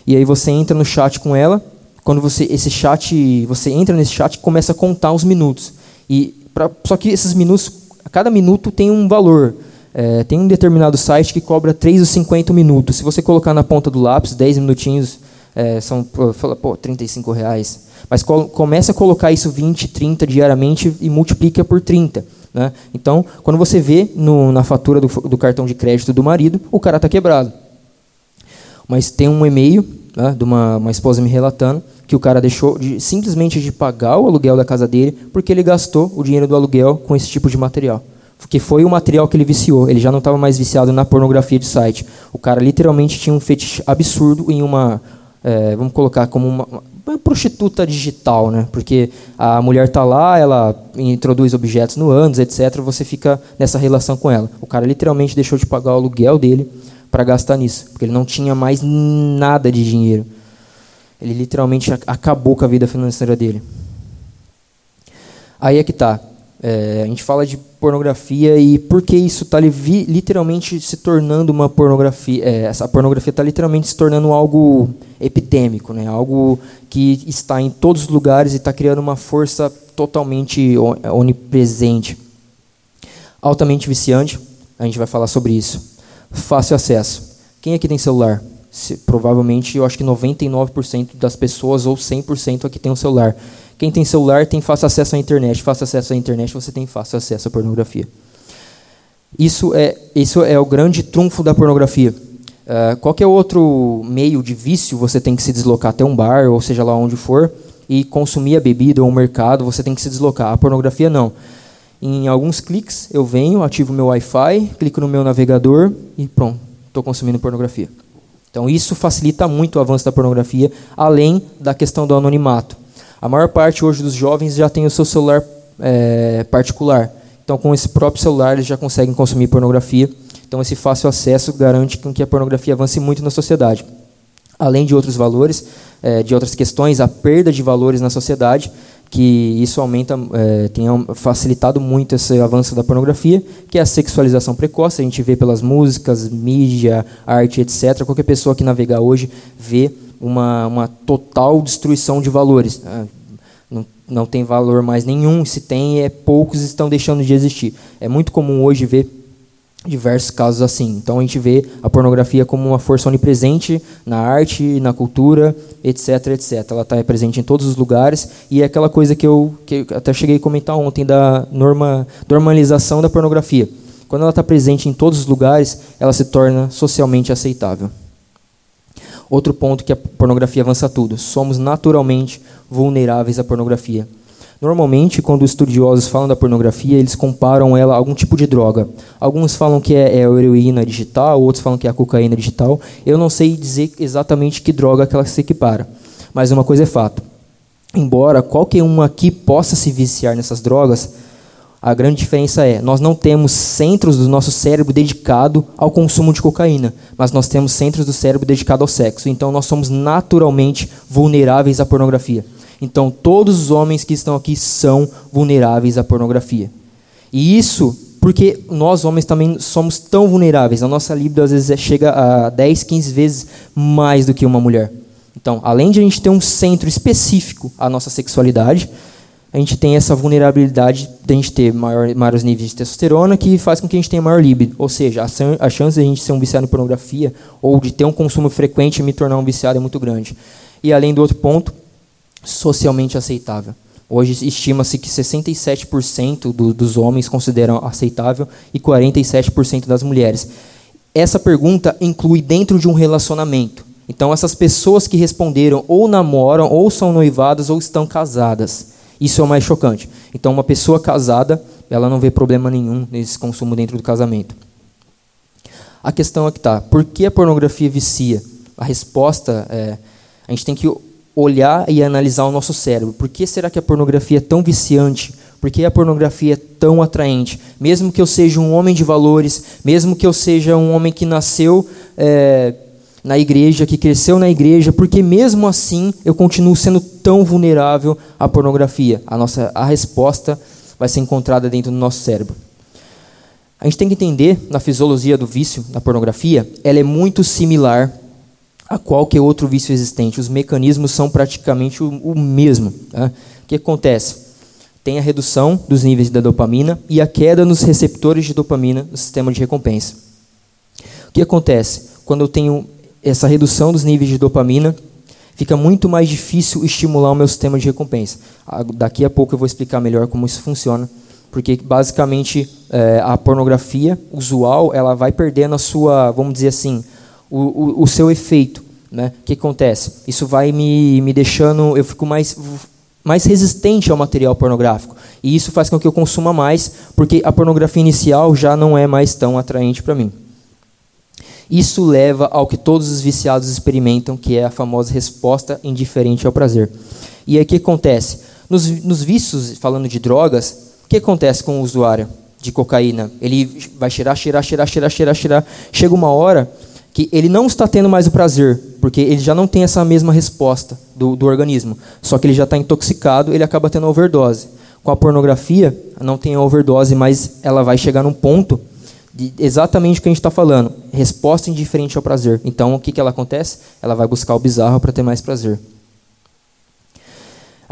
e aí você entra no chat com ela. Quando você esse chat, você entra nesse chat, começa a contar os minutos. E pra, só que esses minutos cada minuto tem um valor. É, tem um determinado site que cobra 3,50 minutos. Se você colocar na ponta do lápis, 10 minutinhos, é, são fala, pô, 35 reais. Mas co comece a colocar isso 20, 30 diariamente e multiplica por 30. Né? Então, quando você vê no, na fatura do, do, cartão de crédito do marido, o cara está quebrado. Mas tem um e-mail né, de uma, uma esposa me relatando que o cara deixou de, simplesmente de pagar o aluguel da casa dele porque ele gastou o dinheiro do aluguel com esse tipo de material. Porque foi o material que ele viciou. Ele já não estava mais viciado na pornografia de site. O cara literalmente tinha um fetiche absurdo em uma, é, vamos colocar como uma, uma, prostituta digital, né? Porque a mulher está lá, ela introduz objetos no ânus, etc. Você fica nessa relação com ela. O cara literalmente deixou de pagar o aluguel dele para gastar nisso, porque ele não tinha mais nada de dinheiro. Ele literalmente acabou com a vida financeira dele. Aí é que tá. É, a gente fala de pornografia e por que isso está literalmente se tornando uma pornografia? É, essa pornografia está literalmente se tornando algo epidêmico, né? algo que está em todos os lugares e está criando uma força totalmente onipresente. Altamente viciante, a gente vai falar sobre isso. Fácil acesso. Quem aqui tem celular? Se, provavelmente eu acho que 99% das pessoas ou 100% aqui tem um celular. Quem tem celular tem fácil acesso à internet. Fácil acesso à internet, você tem fácil acesso à pornografia. Isso é, isso é o grande trunfo da pornografia. Uh, qualquer outro meio de vício, você tem que se deslocar até um bar, ou seja lá onde for, e consumir a bebida ou o mercado, você tem que se deslocar. A pornografia não. Em alguns cliques, eu venho, ativo meu Wi-Fi, clico no meu navegador e pronto, estou consumindo pornografia. Então isso facilita muito o avanço da pornografia, além da questão do anonimato. A maior parte hoje dos jovens já tem o seu celular é, particular. Então com esse próprio celular eles já conseguem consumir pornografia. Então esse fácil acesso garante que a pornografia avance muito na sociedade. Além de outros valores, é, de outras questões, a perda de valores na sociedade, que isso aumenta, é, tem facilitado muito esse avanço da pornografia, que é a sexualização precoce. A gente vê pelas músicas, mídia, arte, etc. Qualquer pessoa que navegar hoje vê uma, uma total destruição de valores. Ah, não, não tem valor mais nenhum. Se tem, é poucos estão deixando de existir. É muito comum hoje ver diversos casos assim. Então a gente vê a pornografia como uma força onipresente na arte, na cultura, etc, etc. Ela está presente em todos os lugares e é aquela coisa que eu, que até cheguei a comentar ontem da norma, normalização da pornografia. Quando ela está presente em todos os lugares, ela se torna socialmente aceitável. Outro ponto que a pornografia avança tudo. Somos naturalmente vulneráveis à pornografia. Normalmente, quando estudiosos falam da pornografia, eles comparam ela a algum tipo de droga. Alguns falam que é, é a heroína digital, outros falam que é a cocaína digital. Eu não sei dizer exatamente que droga que ela se equipara, mas uma coisa é fato. Embora qualquer um aqui possa se viciar nessas drogas, a grande diferença é, nós não temos centros do nosso cérebro dedicado ao consumo de cocaína, mas nós temos centros do cérebro dedicado ao sexo. Então nós somos naturalmente vulneráveis à pornografia. Então todos os homens que estão aqui são vulneráveis à pornografia. E isso porque nós homens também somos tão vulneráveis. A nossa libido às vezes é, chega a 10, 15 vezes mais do que uma mulher. Então, além de a gente ter um centro específico à nossa sexualidade, a gente tem essa vulnerabilidade de a gente ter maior, maiores níveis de testosterona, que faz com que a gente tenha maior libido. Ou seja, a, a chance de a gente ser um viciado em pornografia ou de ter um consumo frequente e me tornar um viciado é muito grande. E além do outro ponto, socialmente aceitável. Hoje estima-se que 67% do, dos homens consideram aceitável e 47% das mulheres. Essa pergunta inclui dentro de um relacionamento. Então, essas pessoas que responderam ou namoram, ou são noivadas, ou estão casadas. Isso é o mais chocante. Então, uma pessoa casada, ela não vê problema nenhum nesse consumo dentro do casamento. A questão é que tá, por que a pornografia vicia? A resposta é, a gente tem que olhar e analisar o nosso cérebro. Por que será que a pornografia é tão viciante? Por que a pornografia é tão atraente? Mesmo que eu seja um homem de valores, mesmo que eu seja um homem que nasceu é, na igreja, que cresceu na igreja, porque mesmo assim eu continuo sendo tão vulnerável à pornografia. A nossa a resposta vai ser encontrada dentro do nosso cérebro. A gente tem que entender na fisiologia do vício da pornografia, ela é muito similar a qualquer outro vício existente. Os mecanismos são praticamente o, o mesmo. Tá? O que acontece? Tem a redução dos níveis da dopamina e a queda nos receptores de dopamina no sistema de recompensa. O que acontece? Quando eu tenho essa redução dos níveis de dopamina, fica muito mais difícil estimular o meu sistema de recompensa. Daqui a pouco eu vou explicar melhor como isso funciona, porque basicamente é, a pornografia usual ela vai perdendo a sua, vamos dizer assim, o, o, o seu efeito. Né? O que acontece? Isso vai me, me deixando, eu fico mais, mais resistente ao material pornográfico. E isso faz com que eu consuma mais, porque a pornografia inicial já não é mais tão atraente para mim. Isso leva ao que todos os viciados experimentam, que é a famosa resposta indiferente ao prazer. E aí o que acontece? Nos, nos vícios, falando de drogas, o que acontece com o usuário de cocaína? Ele vai cheirar, cheirar, cheirar, cheirar, cheirar, cheirar. Chega uma hora que ele não está tendo mais o prazer, porque ele já não tem essa mesma resposta do, do organismo. Só que ele já está intoxicado, ele acaba tendo overdose. Com a pornografia, não tem overdose, mas ela vai chegar num ponto de exatamente o que a gente está falando. Resposta indiferente ao prazer. Então, o que, que ela acontece? Ela vai buscar o bizarro para ter mais prazer.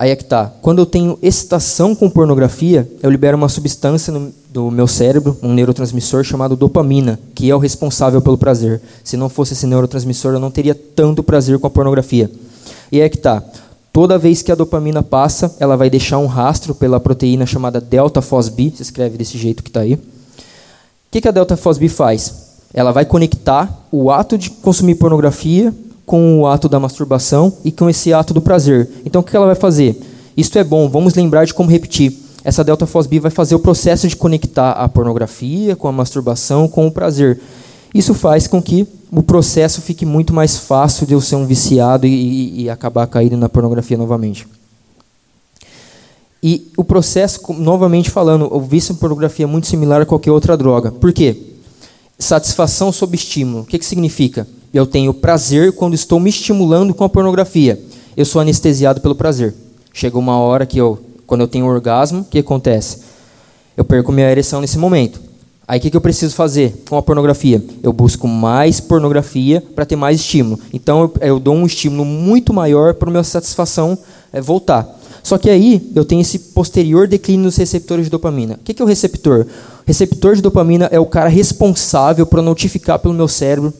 Aí é que tá. Quando eu tenho excitação com pornografia, eu libero uma substância no, do meu cérebro, um neurotransmissor chamado dopamina, que é o responsável pelo prazer. Se não fosse esse neurotransmissor, eu não teria tanto prazer com a pornografia. E é que tá. Toda vez que a dopamina passa, ela vai deixar um rastro pela proteína chamada delta FOSB, se escreve desse jeito que está aí que, que a Delta FOSB faz? Ela vai conectar o ato de consumir pornografia com o ato da masturbação e com esse ato do prazer. Então, o que ela vai fazer? Isto é bom, vamos lembrar de como repetir. Essa delta FOSB vai fazer o processo de conectar a pornografia com a masturbação com o prazer. Isso faz com que o processo fique muito mais fácil de eu ser um viciado e, e, e acabar caindo na pornografia novamente. E o processo, novamente falando, o vício em pornografia é muito similar a qualquer outra droga. Por quê? Satisfação sob estímulo. O que, que significa? Eu tenho prazer quando estou me estimulando com a pornografia. Eu sou anestesiado pelo prazer. Chega uma hora que eu, quando eu tenho orgasmo, o que acontece? Eu perco minha ereção nesse momento. Aí o que, que eu preciso fazer com a pornografia? Eu busco mais pornografia para ter mais estímulo. Então eu, eu, dou um estímulo muito maior para a minha satisfação é, voltar. Só que aí eu tenho esse posterior declínio nos receptores de dopamina. O que é o receptor? O receptor de dopamina é o cara responsável por notificar pelo meu cérebro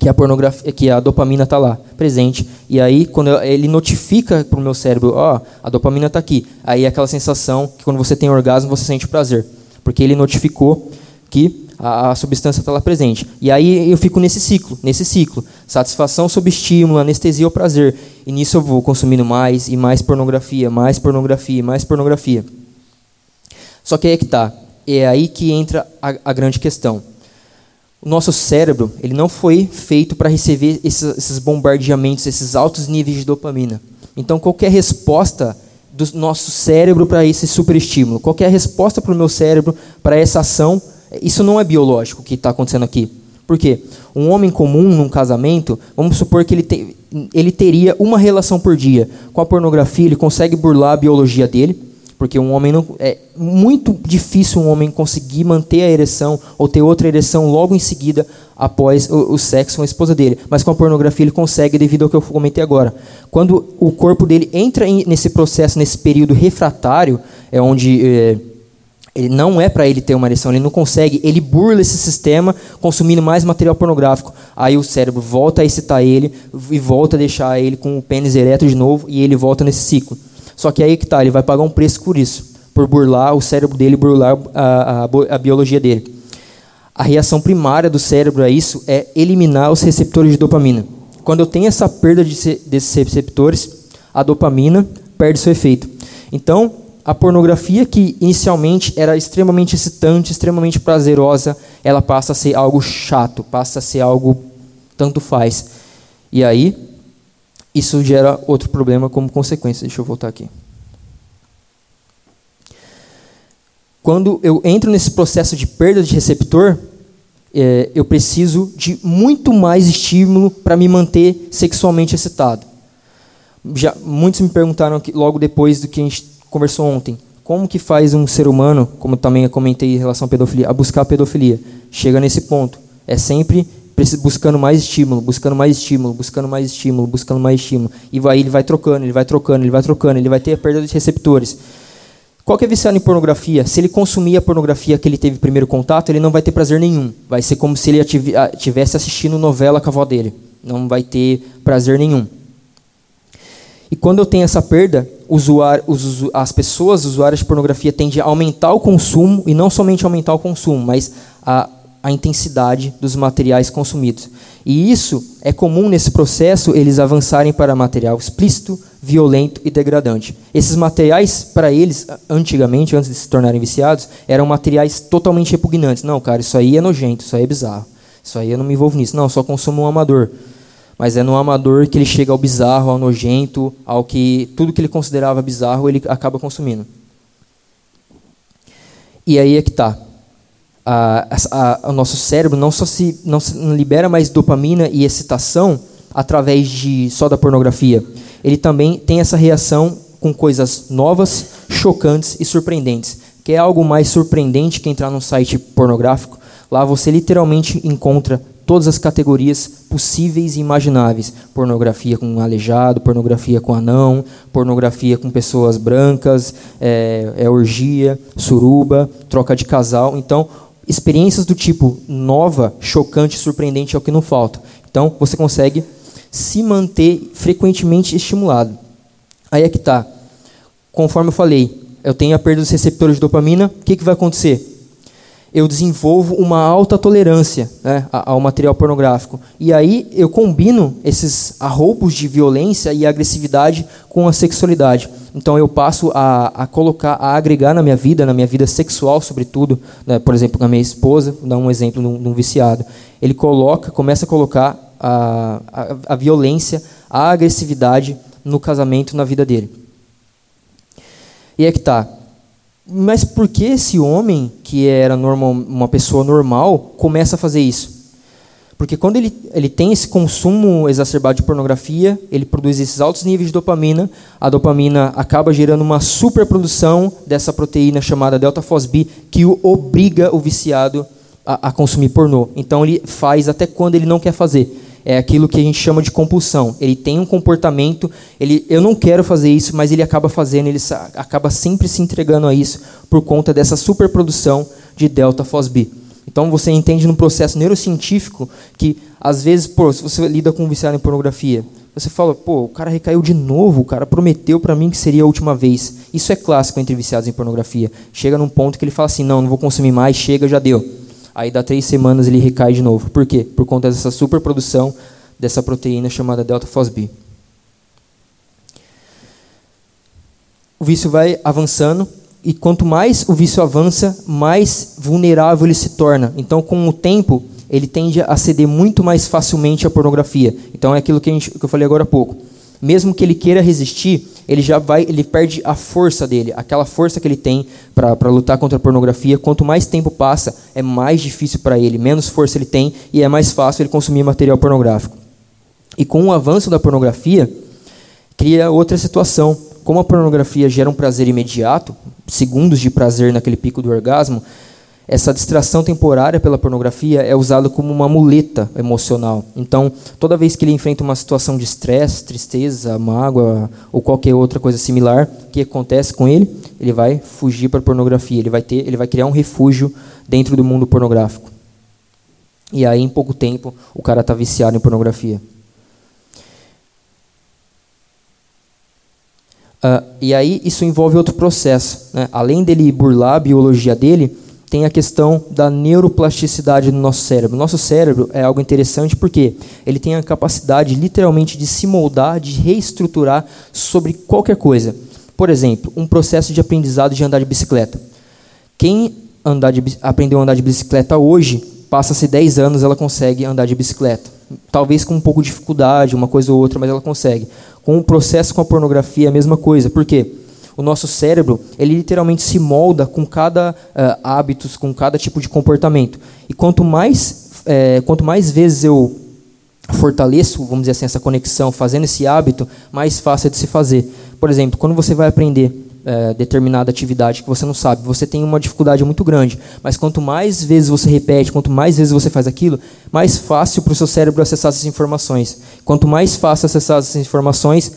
que a pornografia, que a dopamina está lá, presente. E aí, quando ele notifica para o meu cérebro, ó, oh, a dopamina está aqui. Aí é aquela sensação que quando você tem orgasmo, você sente prazer. Porque ele notificou que a, a substância está lá presente. E aí eu fico nesse ciclo, nesse ciclo. Satisfação sob estímulo, anestesia ou prazer. E nisso eu vou consumindo mais e mais pornografia, mais pornografia, mais pornografia. Só que aí é que está. É aí que entra a, a grande questão. O nosso cérebro ele não foi feito para receber esses, esses bombardeamentos, esses altos níveis de dopamina. Então, qualquer resposta do nosso cérebro para esse superestímulo, qualquer resposta para o meu cérebro para essa ação, isso não é biológico que está acontecendo aqui. Por quê? Um homem comum num casamento, vamos supor que ele, te, ele teria uma relação por dia. Com a pornografia, ele consegue burlar a biologia dele, porque um homem não é muito difícil um homem conseguir manter a ereção ou ter outra ereção logo em seguida após o, o, sexo com a esposa dele. Mas com a pornografia ele consegue devido ao que eu comentei agora. Quando o corpo dele entra nesse processo, nesse período refratário, é onde é, ele não é para ele ter uma ereção, ele não consegue, ele burla esse sistema consumindo mais material pornográfico. Aí o cérebro volta a excitar ele e volta a deixar ele com o pênis ereto de novo e ele volta nesse ciclo. Só que aí que tá, ele vai pagar um preço por isso, por burlar o cérebro dele, burlar a, a, a biologia dele. A reação primária do cérebro a isso é eliminar os receptores de dopamina. Quando eu tenho essa perda de, desses receptores, a dopamina perde seu efeito. Então, a pornografia que inicialmente era extremamente excitante, extremamente prazerosa, ela passa a ser algo chato, passa a ser algo tanto faz. E aí, isso gera outro problema como consequência. Deixa eu voltar aqui. Quando eu entro nesse processo de perda de receptor, é, eu preciso de muito mais estímulo para me manter sexualmente excitado. Já, muitos me perguntaram aqui, logo depois do que a gente conversou ontem, como que faz um ser humano, como também eu comentei em relação à pedofilia, a buscar a pedofilia? Chega nesse ponto. É sempre buscando mais estímulo, buscando mais estímulo, buscando mais estímulo, buscando mais estímulo. E vai, ele vai trocando, ele vai trocando, ele vai trocando, ele vai ter a perda de receptores. Qual que é viciado em pornografia? Se ele consumir a pornografia que ele teve primeiro contato, ele não vai ter prazer nenhum. Vai ser como se ele estivesse assistindo novela com a avó dele. Não vai ter prazer nenhum. E quando eu tenho essa perda, as pessoas usuárias de pornografia tendem a aumentar o consumo, e não somente aumentar o consumo, mas a a intensidade dos materiais consumidos. E isso é comum nesse processo eles avançarem para material explícito, violento e degradante. Esses materiais, para eles, antigamente, antes de se tornarem viciados, eram materiais totalmente repugnantes. Não, cara, isso aí é nojento, isso aí é bizarro. Isso aí eu não me envolvo nisso. Não, só consumo um amador. Mas é no amador que ele chega ao bizarro, ao nojento, ao que tudo que ele considerava bizarro, ele acaba consumindo. E aí é que está a, a, o nosso cérebro não só se não, se, não libera mais dopamina e excitação através de só da pornografia. Ele também tem essa reação com coisas novas, chocantes e surpreendentes. Que é algo mais surpreendente que entrar num site pornográfico. Lá você literalmente encontra todas as categorias possíveis e imagináveis: pornografia com aleijado, pornografia com anão, pornografia com pessoas brancas, é, é orgia, suruba, troca de casal. Então, experiências do tipo nova, chocante, surpreendente é o que não falta. Então, você consegue se manter frequentemente estimulado. Aí é que está. Conforme eu falei, eu tenho a perda dos receptores de dopamina, o que, que vai acontecer? Eu desenvolvo uma alta tolerância né, ao material pornográfico. E aí eu combino esses arroubos de violência e agressividade com a sexualidade. Então eu passo a, a colocar, a agregar na minha vida, na minha vida sexual, sobretudo, né, por exemplo, com a minha esposa, vou dar um exemplo de um, de um viciado. Ele coloca, começa a colocar a, a, a violência, a agressividade no casamento, na vida dele. E é que tá. Mas por que esse homem, que era normal, uma pessoa normal, começa a fazer isso? Porque quando ele, ele tem esse consumo exacerbado de pornografia, ele produz esses altos níveis de dopamina, a dopamina acaba gerando uma superprodução dessa proteína chamada delta-fosb, que o obriga o viciado a, a consumir pornô. Então ele faz até quando ele não quer fazer é aquilo que a gente chama de compulsão. Ele tem um comportamento, ele, eu não quero fazer isso, mas ele acaba fazendo, ele acaba sempre se entregando a isso por conta dessa superprodução de delta-fosb. Então você entende no processo neurocientífico que às vezes, pô, se você lida com um viciado em pornografia, você fala, pô, o cara recaiu de novo, o cara prometeu para mim que seria a última vez. Isso é clássico entre viciados em pornografia. Chega num ponto que ele fala assim, não, não vou consumir mais, chega, já deu. Aí dá três semanas ele recai de novo. Por quê? Por conta dessa superprodução dessa proteína chamada delta B. O vício vai avançando e quanto mais o vício avança, mais vulnerável ele se torna. Então, com o tempo, ele tende a ceder muito mais facilmente à pornografia. Então, é aquilo que, gente, que eu falei agora há pouco. Mesmo que ele queira resistir, ele já vai, ele perde a força dele, aquela força que ele tem para lutar contra a pornografia. Quanto mais tempo passa, é mais difícil para ele, menos força ele tem e é mais fácil ele consumir material pornográfico. E com o avanço da pornografia, cria outra situação. Como a pornografia gera um prazer imediato, segundos de prazer naquele pico do orgasmo, essa distração temporária pela pornografia é usada como uma muleta emocional. Então, toda vez que ele enfrenta uma situação de estresse, tristeza, mágoa ou qualquer outra coisa similar que acontece com ele, ele vai fugir para a pornografia. Ele vai ter, ele vai criar um refúgio dentro do mundo pornográfico. E aí, em pouco tempo, o cara está viciado em pornografia. Uh, e aí isso envolve outro processo. Né? Além dele burlar a biologia dele, tem a questão da neuroplasticidade do nosso cérebro. Nosso cérebro é algo interessante porque ele tem a capacidade literalmente de se moldar, de reestruturar sobre qualquer coisa. Por exemplo, um processo de aprendizado de andar de bicicleta. Quem andar de, aprendeu a andar de bicicleta hoje, passa-se 10 anos, ela consegue andar de bicicleta. Talvez com um pouco de dificuldade, uma coisa ou outra, mas ela consegue. Com o processo com a pornografia a mesma coisa. Por quê? O nosso cérebro, ele literalmente se molda com cada uh, hábitos, com cada tipo de comportamento. E quanto mais, é, quanto mais vezes eu fortaleço, vamos dizer assim, essa conexão, fazendo esse hábito, mais fácil é de se fazer. Por exemplo, quando você vai aprender é, determinada atividade que você não sabe, você tem uma dificuldade muito grande. Mas quanto mais vezes você repete, quanto mais vezes você faz aquilo, mais fácil para o seu cérebro acessar essas informações. Quanto mais fácil acessar essas informações,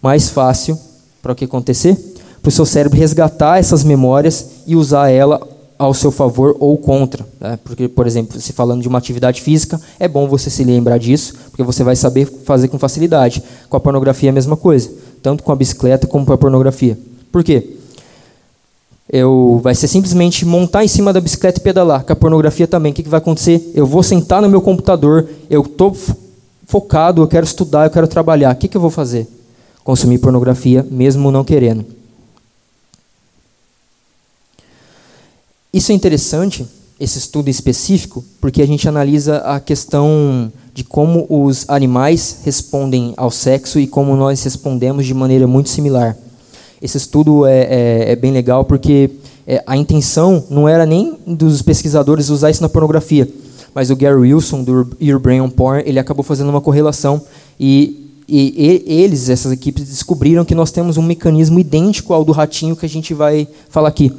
mais fácil para o que acontecer? Para o seu cérebro resgatar essas memórias e usar ela ao seu favor ou contra. Né? Porque, por exemplo, se falando de uma atividade física, é bom você se lembrar disso, porque você vai saber fazer com facilidade. Com a pornografia é a mesma coisa, tanto com a bicicleta como com a pornografia. Por quê? Eu, vai ser simplesmente montar em cima da bicicleta e pedalar. Com a pornografia também, o que, que vai acontecer? Eu vou sentar no meu computador, eu estou focado, eu quero estudar, eu quero trabalhar. O que, que eu vou fazer? consumir pornografia, mesmo não querendo. Isso é interessante, esse estudo específico, porque a gente analisa a questão de como os animais respondem ao sexo e como nós respondemos de maneira muito similar. Esse estudo é, é, é bem legal porque é, a intenção não era nem dos pesquisadores usar isso na pornografia, mas o Gary Wilson, do Your Brain on Porn, ele acabou fazendo uma correlação e e, eles, essas equipes, descobriram que nós temos um mecanismo idêntico ao do ratinho que a gente vai falar aqui.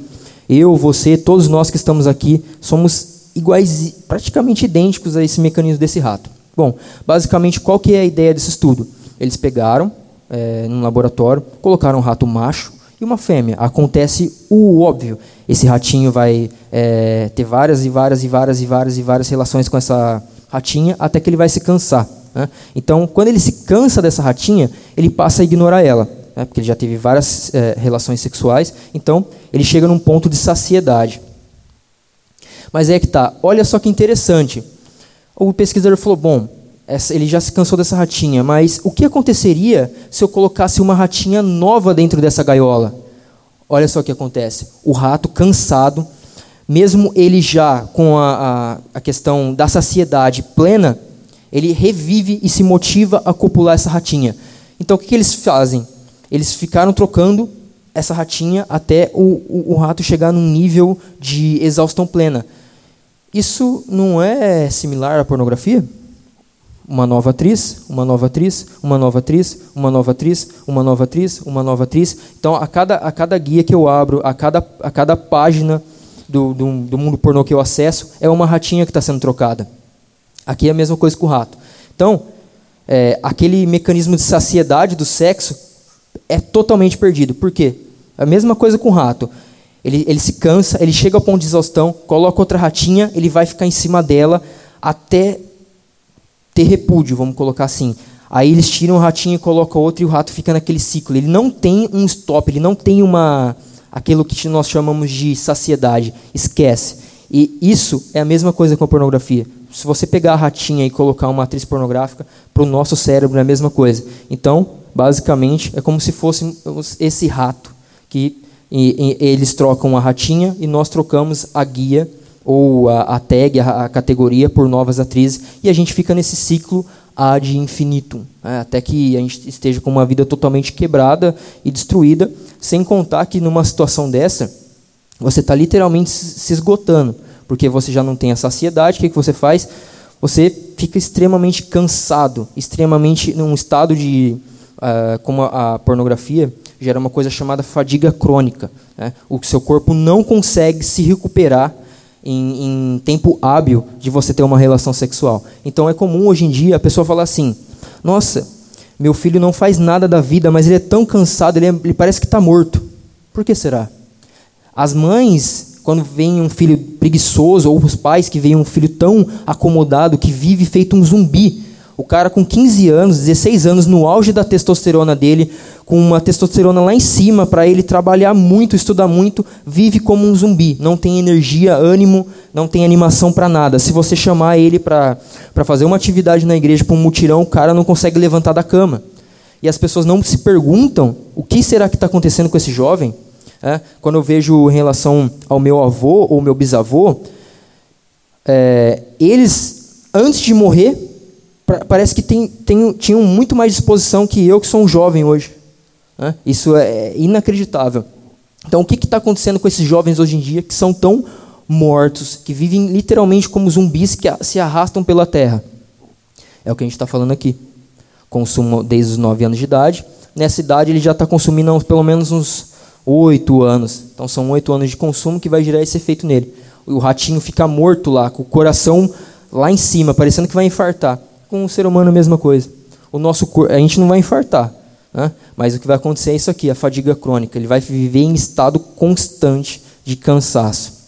Eu, você, todos nós que estamos aqui, somos iguais, praticamente idênticos a esse mecanismo desse rato. Bom, basicamente, qual que é a ideia desse estudo? Eles pegaram, é, num laboratório, colocaram um rato macho e uma fêmea. Acontece o óbvio. Esse ratinho vai é, ter várias e várias e várias e várias e várias relações com essa ratinha até que ele vai se cansar. Né? Então, quando ele se cansa dessa ratinha, ele passa a ignorar ela, né? porque ele já teve várias é, relações sexuais. Então, ele chega num ponto de saciedade. Mas é que tá. Olha só que interessante. O pesquisador falou: bom, essa, ele já se cansou dessa ratinha, mas o que aconteceria se eu colocasse uma ratinha nova dentro dessa gaiola? Olha só o que acontece. O rato cansado, mesmo ele já com a, a, a questão da saciedade plena, ele revive e se motiva a copular essa ratinha. Então o que, que eles fazem? Eles ficaram trocando essa ratinha até o, o, o, rato chegar num nível de exaustão plena. Isso não é similar à pornografia? Uma nova atriz, uma nova atriz, uma nova atriz, uma nova atriz, uma nova atriz, uma nova atriz. Então, a cada, a cada guia que eu abro, a cada, a cada página do, do, do mundo pornô que eu acesso, é uma ratinha que está sendo trocada. Aqui é a mesma coisa com o rato. Então, é, aquele mecanismo de saciedade do sexo é totalmente perdido. Por quê? A mesma coisa com o rato. Ele, ele se cansa, ele chega ao ponto de exaustão, coloca outra ratinha, ele vai ficar em cima dela até ter repúdio, vamos colocar assim. Aí eles tiram o ratinho e colocam outro e o rato fica naquele ciclo. Ele não tem um stop, ele não tem uma aquilo que nós chamamos de saciedade. Esquece. E isso é a mesma coisa com a pornografia. Se você pegar a ratinha e colocar uma atriz pornográfica, para o nosso cérebro é a mesma coisa. Então, basicamente, é como se fosse esse rato, que e, e, eles trocam a ratinha e nós trocamos a guia ou a, a tag, a, a, categoria por novas atrizes, e a gente fica nesse ciclo ad infinitum, né, até que a gente esteja com uma vida totalmente quebrada e destruída, sem contar que numa situação dessa, você está literalmente se esgotando, porque você já não tem a saciedade, o que, que você faz? Você fica extremamente cansado, extremamente num estado de, uh, como a, a pornografia, gera uma coisa chamada fadiga crônica. Né? O seu corpo não consegue se recuperar em, em, tempo hábil de você ter uma relação sexual. Então é comum hoje em dia a pessoa falar assim: Nossa, meu filho não faz nada da vida, mas ele é tão cansado, ele, é, ele parece que está morto. Por que será? As mães, quando veem um filho preguiçoso, ou os pais que veem um filho tão acomodado, que vive feito um zumbi, o cara com 15 anos, 16 anos, no auge da testosterona dele, com uma testosterona lá em cima para ele trabalhar muito, estudar muito, vive como um zumbi, não tem energia, ânimo, não tem animação para nada. Se você chamar ele para fazer uma atividade na igreja, para um mutirão, o cara não consegue levantar da cama. E as pessoas não se perguntam o que será que está acontecendo com esse jovem. É, quando eu vejo em relação ao meu avô ou meu bisavô, é, eles, antes de morrer, parece que tem, tem, tinham muito mais disposição que eu, que sou um jovem hoje. Né? Isso é inacreditável. Então, o que está acontecendo com esses jovens hoje em dia que são tão mortos, que vivem literalmente como zumbis que se arrastam pela terra? É o que a gente está falando aqui. Consumo desde os 9 anos de idade. Nessa idade, ele já está consumindo pelo menos uns 8 anos. Então, são 8 anos de consumo que vai gerar esse efeito nele. O ratinho fica morto lá, com o coração lá em cima, parecendo que vai infartar. Com o ser humano, a mesma coisa. O nosso a gente não vai infartar, né? Mas o que vai acontecer é isso aqui, a fadiga crônica. Ele vai viver em estado constante de cansaço.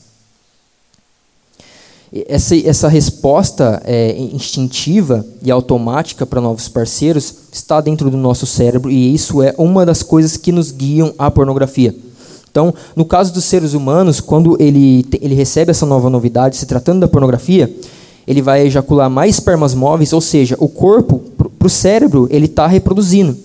Essa, essa resposta é, instintiva e automática para novos parceiros está dentro do nosso cérebro e isso é uma das coisas que nos guiam à pornografia. Então, no caso dos seres humanos, quando ele, ele recebe essa nova novidade, se tratando da pornografia, ele vai ejacular mais espermas móveis, ou seja, o corpo, para o cérebro, ele está reproduzindo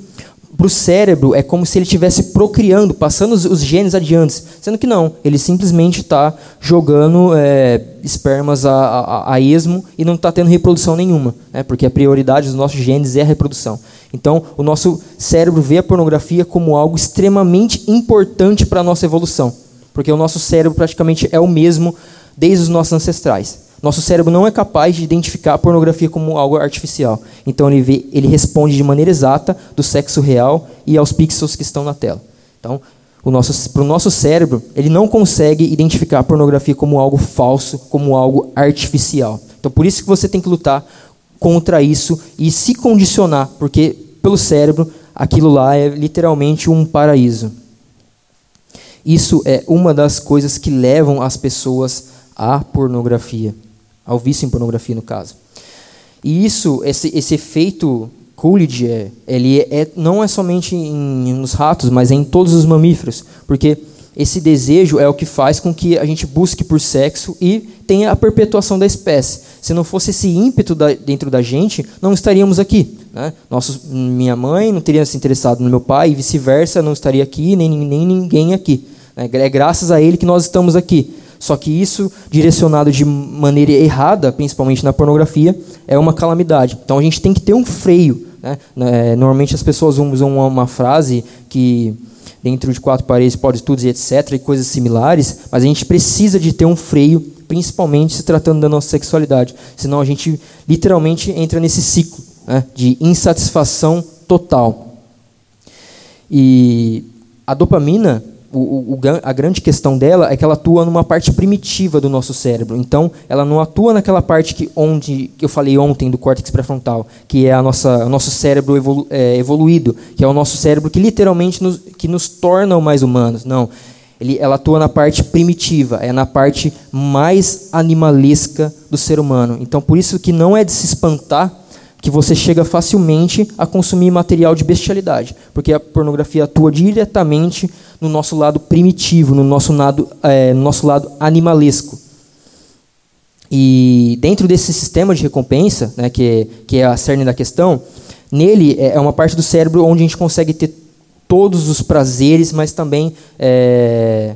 para o cérebro é como se ele estivesse procriando, passando os, os, genes adiante, sendo que não, ele simplesmente está jogando é, espermas a, a, a, esmo e não está tendo reprodução nenhuma, né, porque a prioridade dos nossos genes é a reprodução. Então, o nosso cérebro vê a pornografia como algo extremamente importante para a nossa evolução, porque o nosso cérebro praticamente é o mesmo desde os nossos ancestrais. Nosso cérebro não é capaz de identificar a pornografia como algo artificial. Então ele, vê, ele responde de maneira exata do sexo real e aos pixels que estão na tela. Então, para o nosso, nosso cérebro, ele não consegue identificar a pornografia como algo falso, como algo artificial. Então, por isso que você tem que lutar contra isso e se condicionar, porque pelo cérebro, aquilo lá é literalmente um paraíso. Isso é uma das coisas que levam as pessoas à pornografia ao vício em pornografia no caso. E isso, esse, esse efeito Coolidge, é, ele é, não é somente em, nos ratos, mas é em todos os mamíferos, porque esse desejo é o que faz com que a gente busque por sexo e tenha a perpetuação da espécie. Se não fosse esse ímpeto da, dentro da gente, não estaríamos aqui. Né? Nosso, minha mãe não teria se interessado no meu pai, e vice-versa, não estaria aqui, nem, nem ninguém aqui. Né? É graças a ele que nós estamos aqui. Só que isso, direcionado de maneira errada, principalmente na pornografia, é uma calamidade. Então a gente tem que ter um freio. Né? É, normalmente as pessoas usam uma, uma frase que dentro de quatro paredes pode tudo e etc. e coisas similares, mas a gente precisa de ter um freio, principalmente se tratando da nossa sexualidade. Senão a gente literalmente entra nesse ciclo né? de insatisfação total. E a dopamina o, o, a grande questão dela é que ela atua numa parte primitiva do nosso cérebro. Então, ela não atua naquela parte que, onde que eu falei ontem do córtex pré-frontal, que é a nossa, o nosso cérebro evolu, é, evoluído, que é o nosso cérebro que literalmente nos, que nos torna mais humanos. Não. Ele, ela atua na parte primitiva, é na parte mais animalesca do ser humano. Então, por isso que não é de se espantar que você chega facilmente a consumir material de bestialidade, porque a pornografia atua diretamente no nosso lado primitivo, no nosso lado, é, no nosso lado animalesco. E dentro desse sistema de recompensa, né, que, que é a cerne da questão, nele é, é uma parte do cérebro onde a gente consegue ter todos os prazeres, mas também é,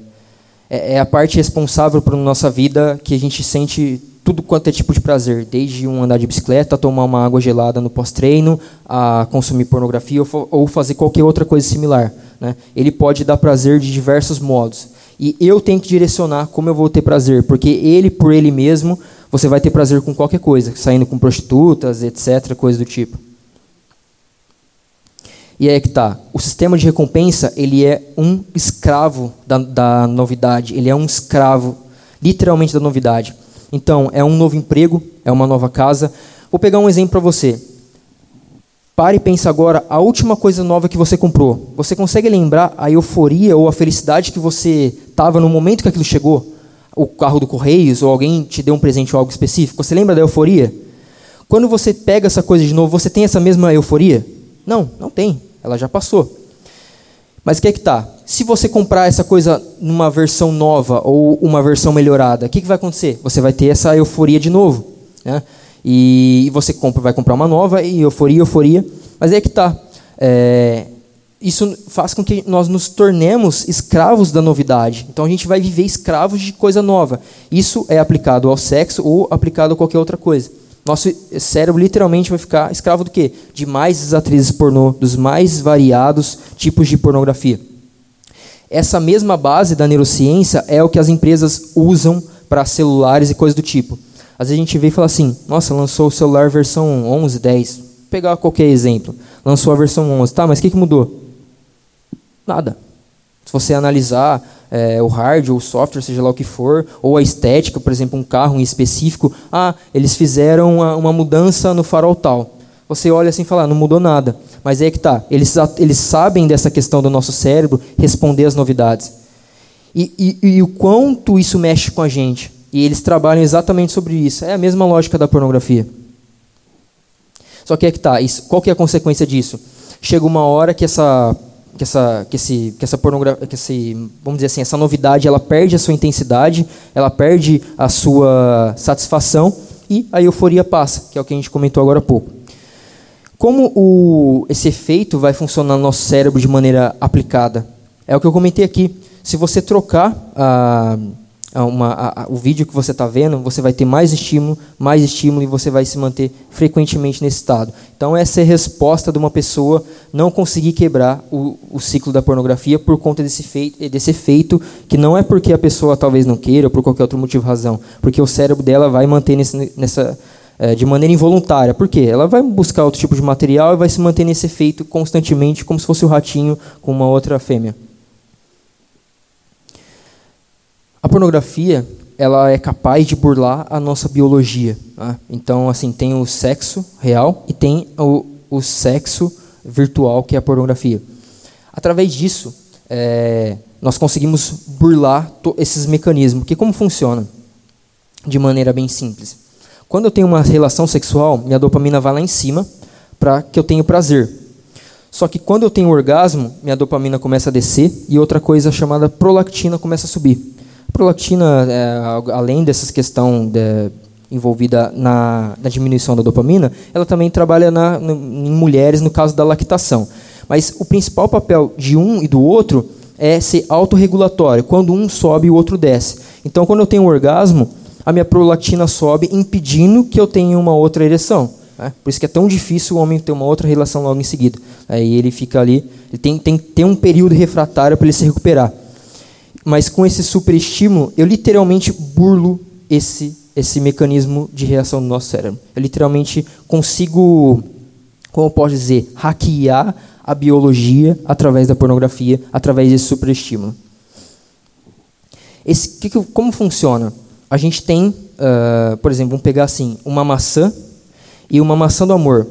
é, é a parte responsável por nossa vida que a gente sente tudo quanto é tipo de prazer, desde um andar de bicicleta, tomar uma água gelada no pós-treino, a consumir pornografia ou, ou, fazer qualquer outra coisa similar. Né? Ele pode dar prazer de diversos modos. E eu tenho que direcionar como eu vou ter prazer, porque ele, por ele mesmo, você vai ter prazer com qualquer coisa, saindo com prostitutas, etc., coisa do tipo. E aí é que tá. O sistema de recompensa ele é um escravo da, da novidade. Ele é um escravo, literalmente, da novidade. Então, é um novo emprego, é uma nova casa. Vou pegar um exemplo para você. Pare e pense agora a última coisa nova que você comprou. Você consegue lembrar a euforia ou a felicidade que você estava no momento que aquilo chegou? O carro do Correios ou alguém te deu um presente ou algo específico? Você lembra da euforia? Quando você pega essa coisa de novo, você tem essa mesma euforia? Não, não tem. Ela já passou. Mas o que é que tá? Se você comprar essa coisa numa versão nova ou uma versão melhorada, o que, que vai acontecer? Você vai ter essa euforia de novo. Né? E você compra, vai comprar uma nova e euforia, euforia. Mas é que tá. É, isso faz com que nós nos tornemos escravos da novidade. Então a gente vai viver escravos de coisa nova. Isso é aplicado ao sexo ou aplicado a qualquer outra coisa. Nosso cérebro literalmente vai ficar escravo do quê? De mais atrizes pornô, dos mais variados tipos de pornografia. Essa mesma base da neurociência é o que as empresas usam para celulares e coisas do tipo. Às vezes a gente vê e fala assim: nossa, lançou o celular versão 11, 10. Vou pegar qualquer exemplo. Lançou a versão 11. Tá, mas o que, que mudou? Nada. Se você analisar é, o hardware, ou o software, seja lá o que for, ou a estética, por exemplo, um carro em específico, ah, eles fizeram uma, uma mudança no farol tal. Você olha assim e fala, ah, não mudou nada. Mas é que tá, eles, eles sabem dessa questão do nosso cérebro responder às novidades. E, e, e o quanto isso mexe com a gente. E eles trabalham exatamente sobre isso. É a mesma lógica da pornografia. Só que é que tá, isso, qual que é a consequência disso? Chega uma hora que essa que essa que esse que essa pornografia que esse vamos dizer assim essa novidade ela perde a sua intensidade ela perde a sua satisfação e a euforia passa que é o que a gente comentou agora há pouco como o, esse efeito vai funcionar no nosso cérebro de maneira aplicada? É o que eu comentei aqui. Se você trocar a, uma, a, o vídeo que você está vendo, você vai ter mais estímulo, mais estímulo e você vai se manter frequentemente nesse estado. Então, essa é a resposta de uma pessoa não conseguir quebrar o, o ciclo da pornografia por conta desse, feito, desse efeito, que não é porque a pessoa talvez não queira, ou por qualquer outro motivo razão, porque o cérebro dela vai manter nesse, nessa é, de maneira involuntária. Por quê? Ela vai buscar outro tipo de material e vai se manter nesse efeito constantemente, como se fosse o ratinho com uma outra fêmea. A pornografia ela é capaz de burlar a nossa biologia. Tá? Então, assim, tem o sexo real e tem o, o sexo virtual, que é a pornografia. Através disso, é, nós conseguimos burlar esses mecanismos. Que como funciona? De maneira bem simples. Quando eu tenho uma relação sexual, minha dopamina vai lá em cima para que eu tenha prazer. Só que quando eu tenho orgasmo, minha dopamina começa a descer e outra coisa chamada prolactina começa a subir. Prolactina, é, além dessa questão de, envolvida na, na, diminuição da dopamina, ela também trabalha na, em mulheres no caso da lactação. Mas o principal papel de um e do outro é ser autorregulatório. Quando um sobe, o outro desce. Então, quando eu tenho um orgasmo, a minha prolactina sobe, impedindo que eu tenha uma outra ereção. Né? Por isso que é tão difícil o homem ter uma outra relação logo em seguida. Aí ele fica ali, ele tem, tem que ter um período refratário para ele se recuperar. Mas com esse superestímulo, eu literalmente burlo esse, esse mecanismo de reação do nosso cérebro. Eu literalmente consigo, como eu posso dizer, hackear a biologia através da pornografia, através desse superestímulo. Esse, que, como funciona? a gente tem, uh, por exemplo, vamos pegar assim, uma maçã e uma maçã do amor.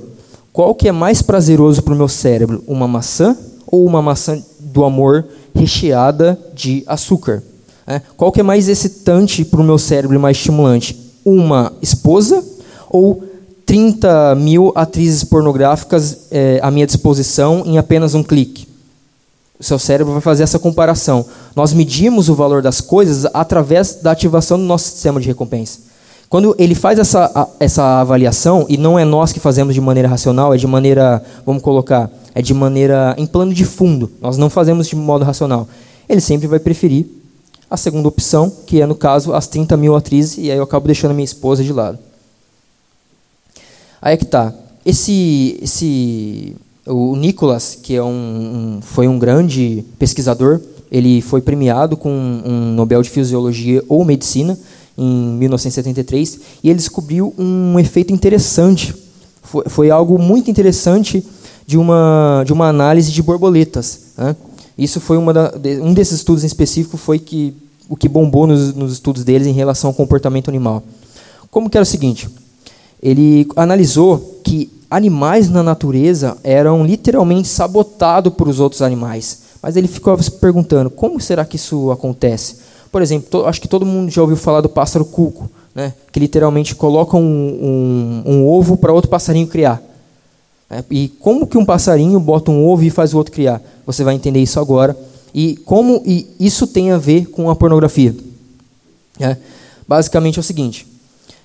Qual que é mais prazeroso para o meu cérebro, uma maçã ou uma maçã do amor recheada de açúcar? É? Qual que é mais excitante para o meu cérebro e mais estimulante? Uma esposa ou 30 mil atrizes pornográficas é, à minha disposição em apenas um clique? O seu cérebro vai fazer essa comparação. Nós medimos o valor das coisas através da ativação do nosso sistema de recompensa. Quando ele faz essa, essa avaliação, e não é nós que fazemos de maneira racional, é de maneira, vamos colocar, é de maneira em plano de fundo, nós não fazemos de modo racional. Ele sempre vai preferir a segunda opção, que é, no caso, as 30 mil atrizes, e aí eu acabo deixando a minha esposa de lado. Aí é que tá. Esse, esse, o Nicolas, que é um, um, foi um grande pesquisador, ele foi premiado com um Nobel de Fisiologia ou Medicina, em 1973, e ele descobriu um efeito interessante. Foi, foi algo muito interessante de uma, de uma análise de borboletas. Né? Isso foi uma da, um desses estudos em específico foi que o que bombou nos, nos estudos deles em relação ao comportamento animal. Como que era o seguinte? Ele analisou que animais na natureza eram literalmente sabotados por os outros animais. Mas ele ficou se perguntando como será que isso acontece? Por exemplo, acho que todo mundo já ouviu falar do pássaro cuco, né? que literalmente coloca um, um, um ovo para outro passarinho criar. É, e como que um passarinho bota um ovo e faz o outro criar? Você vai entender isso agora. E como e isso tem a ver com a pornografia? É, basicamente é o seguinte.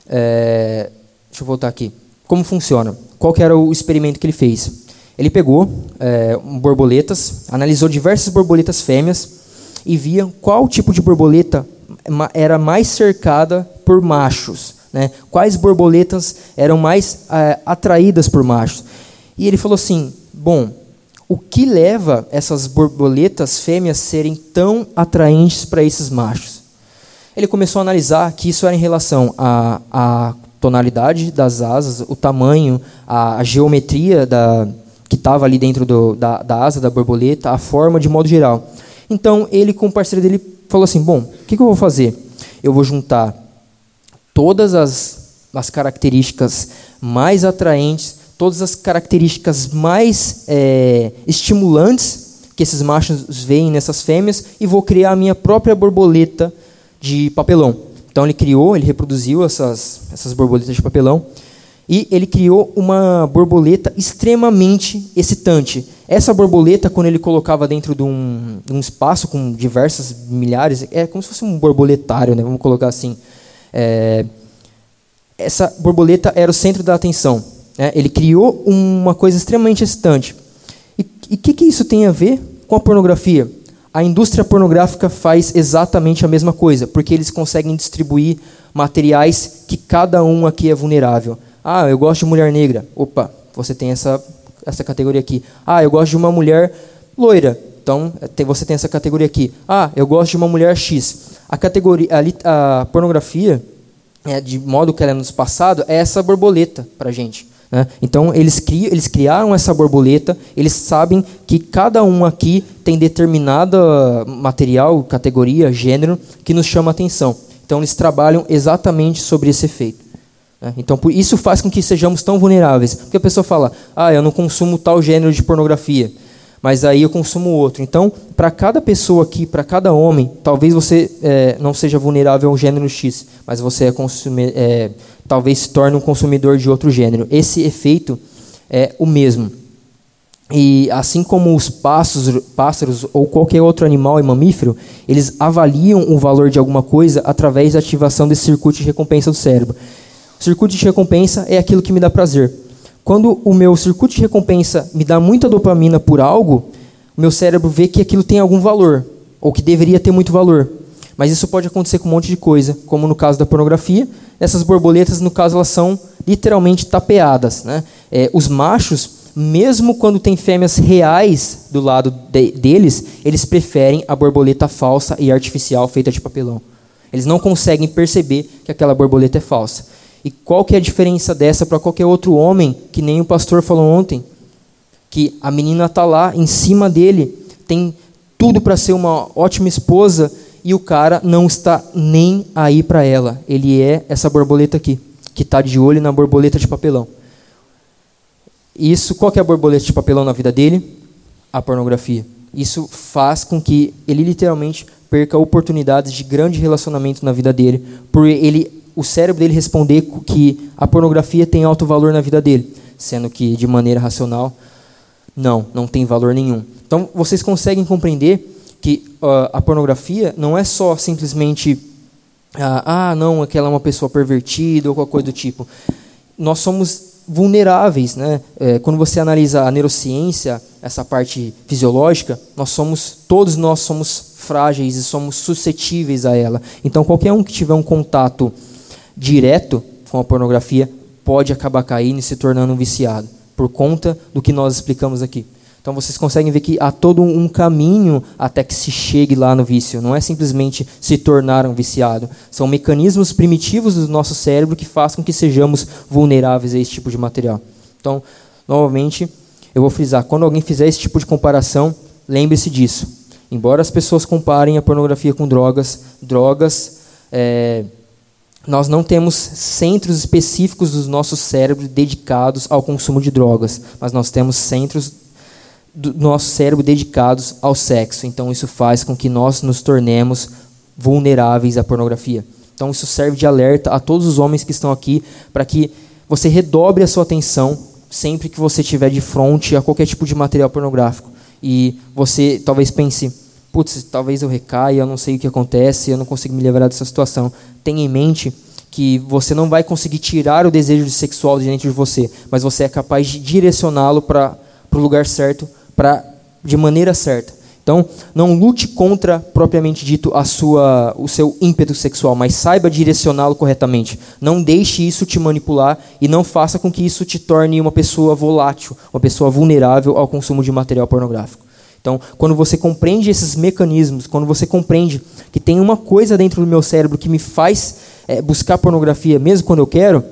É, deixa eu voltar aqui. Como funciona? Qual era o experimento que ele fez? Ele pegou é, borboletas, analisou diversas borboletas fêmeas e via qual tipo de borboleta era mais cercada por machos, né? quais borboletas eram mais é, atraídas por machos. E ele falou assim: bom, o que leva essas borboletas fêmeas serem tão atraentes para esses machos? Ele começou a analisar que isso era em relação à, à tonalidade das asas, o tamanho, a, a geometria da, que estava ali dentro do, da, da asa da borboleta, a forma de modo geral. Então ele com o parceiro dele falou assim: bom, o que, que, eu vou fazer? Eu vou juntar todas as, as características mais atraentes, todas as características mais é, estimulantes que esses machos veem nessas fêmeas e vou criar a minha própria borboleta de papelão. Então ele criou, ele reproduziu essas, essas borboletas de papelão e ele criou uma borboleta extremamente excitante. Essa borboleta, quando ele colocava dentro de um, de um espaço com diversas milhares, é como se fosse um borboletário, né? vamos colocar assim. É, essa borboleta era o centro da atenção. Né? Ele criou uma coisa extremamente excitante. E o que, que isso tem a ver com a pornografia? A indústria pornográfica faz exatamente a mesma coisa, porque eles conseguem distribuir materiais que cada um aqui é vulnerável. Ah, eu gosto de mulher negra. Opa, você tem essa, essa categoria aqui. Ah, eu gosto de uma mulher loira. Então, você tem essa categoria aqui. Ah, eu gosto de uma mulher X. A categoria, a, a pornografia, é, de modo que ela é nos passado, é essa borboleta para gente. Né? Então, eles, criam, eles criaram essa borboleta, eles sabem que cada um aqui tem determinada material, categoria, gênero, que nos chama atenção. Então, eles trabalham exatamente sobre esse efeito. Né? Então, isso faz com que sejamos tão vulneráveis. Porque a pessoa fala, ah, eu não consumo tal gênero de pornografia, mas aí eu consumo outro. Então, para cada pessoa aqui, para cada homem, talvez você é, não seja vulnerável ao gênero X, mas você é consumir, é, talvez se torne um consumidor de outro gênero. Esse efeito é o mesmo. E assim como os pássaros, pássaros ou qualquer outro animal e mamífero, eles avaliam o valor de alguma coisa através da ativação desse circuito de recompensa do cérebro. Circuito de recompensa é aquilo que me dá prazer. Quando o meu circuito de recompensa me dá muita dopamina por algo, o meu cérebro vê que aquilo tem algum valor, ou que deveria ter muito valor. Mas isso pode acontecer com um monte de coisa, como no caso da pornografia. Essas borboletas, no caso, elas são literalmente tapeadas. Né? É, os machos, mesmo quando tem fêmeas reais do lado de, deles, eles preferem a borboleta falsa e artificial feita de papelão. Eles não conseguem perceber que aquela borboleta é falsa. E qual que é a diferença dessa para qualquer outro homem, que nem o pastor falou ontem? Que a menina está lá em cima dele, tem tudo para ser uma ótima esposa e o cara não está nem aí para ela. Ele é essa borboleta aqui, que está de olho na borboleta de papelão. Isso, qual que é a borboleta de papelão na vida dele? A pornografia. Isso faz com que ele literalmente perca oportunidades de grande relacionamento na vida dele, por ele o cérebro dele responder que a pornografia tem alto valor na vida dele, sendo que de maneira racional não, não tem valor nenhum. Então vocês conseguem compreender que uh, a pornografia não é só simplesmente ah, ah, não, aquela é uma pessoa pervertida ou qualquer coisa do tipo. Nós somos vulneráveis, né? É, quando você analisa a neurociência, essa parte fisiológica, nós somos, todos nós somos frágeis e somos suscetíveis a ela. Então, qualquer um que tiver um contato direto com a pornografia pode acabar caindo e se tornando um viciado, por conta do que nós explicamos aqui. Então vocês conseguem ver que há todo um caminho até que se chegue lá no vício. Não é simplesmente se tornar um viciado. São mecanismos primitivos do nosso cérebro que fazem com que sejamos vulneráveis a esse tipo de material. Então, novamente, eu vou frisar: quando alguém fizer esse tipo de comparação, lembre-se disso. Embora as pessoas comparem a pornografia com drogas, drogas, é, nós não temos centros específicos do nosso cérebro dedicados ao consumo de drogas, mas nós temos centros do nosso cérebro dedicados ao sexo. Então isso faz com que nós nos tornemos vulneráveis à pornografia. Então isso serve de alerta a todos os homens que estão aqui para que você redobre a sua atenção sempre que você estiver de frente a qualquer tipo de material pornográfico. E você talvez pense, putz, talvez eu recaia, eu não sei o que acontece, eu não consigo me livrar dessa situação. Tenha em mente que você não vai conseguir tirar o desejo sexual de dentro de você, mas você é capaz de direcioná-lo para o lugar certo para de maneira certa. Então, não lute contra propriamente dito a sua, o seu ímpeto sexual, mas saiba direcioná-lo corretamente. Não deixe isso te manipular e não faça com que isso te torne uma pessoa volátil, uma pessoa vulnerável ao consumo de material pornográfico. Então, quando você compreende esses mecanismos, quando você compreende que tem uma coisa dentro do meu cérebro que me faz é, buscar pornografia, mesmo quando eu quero,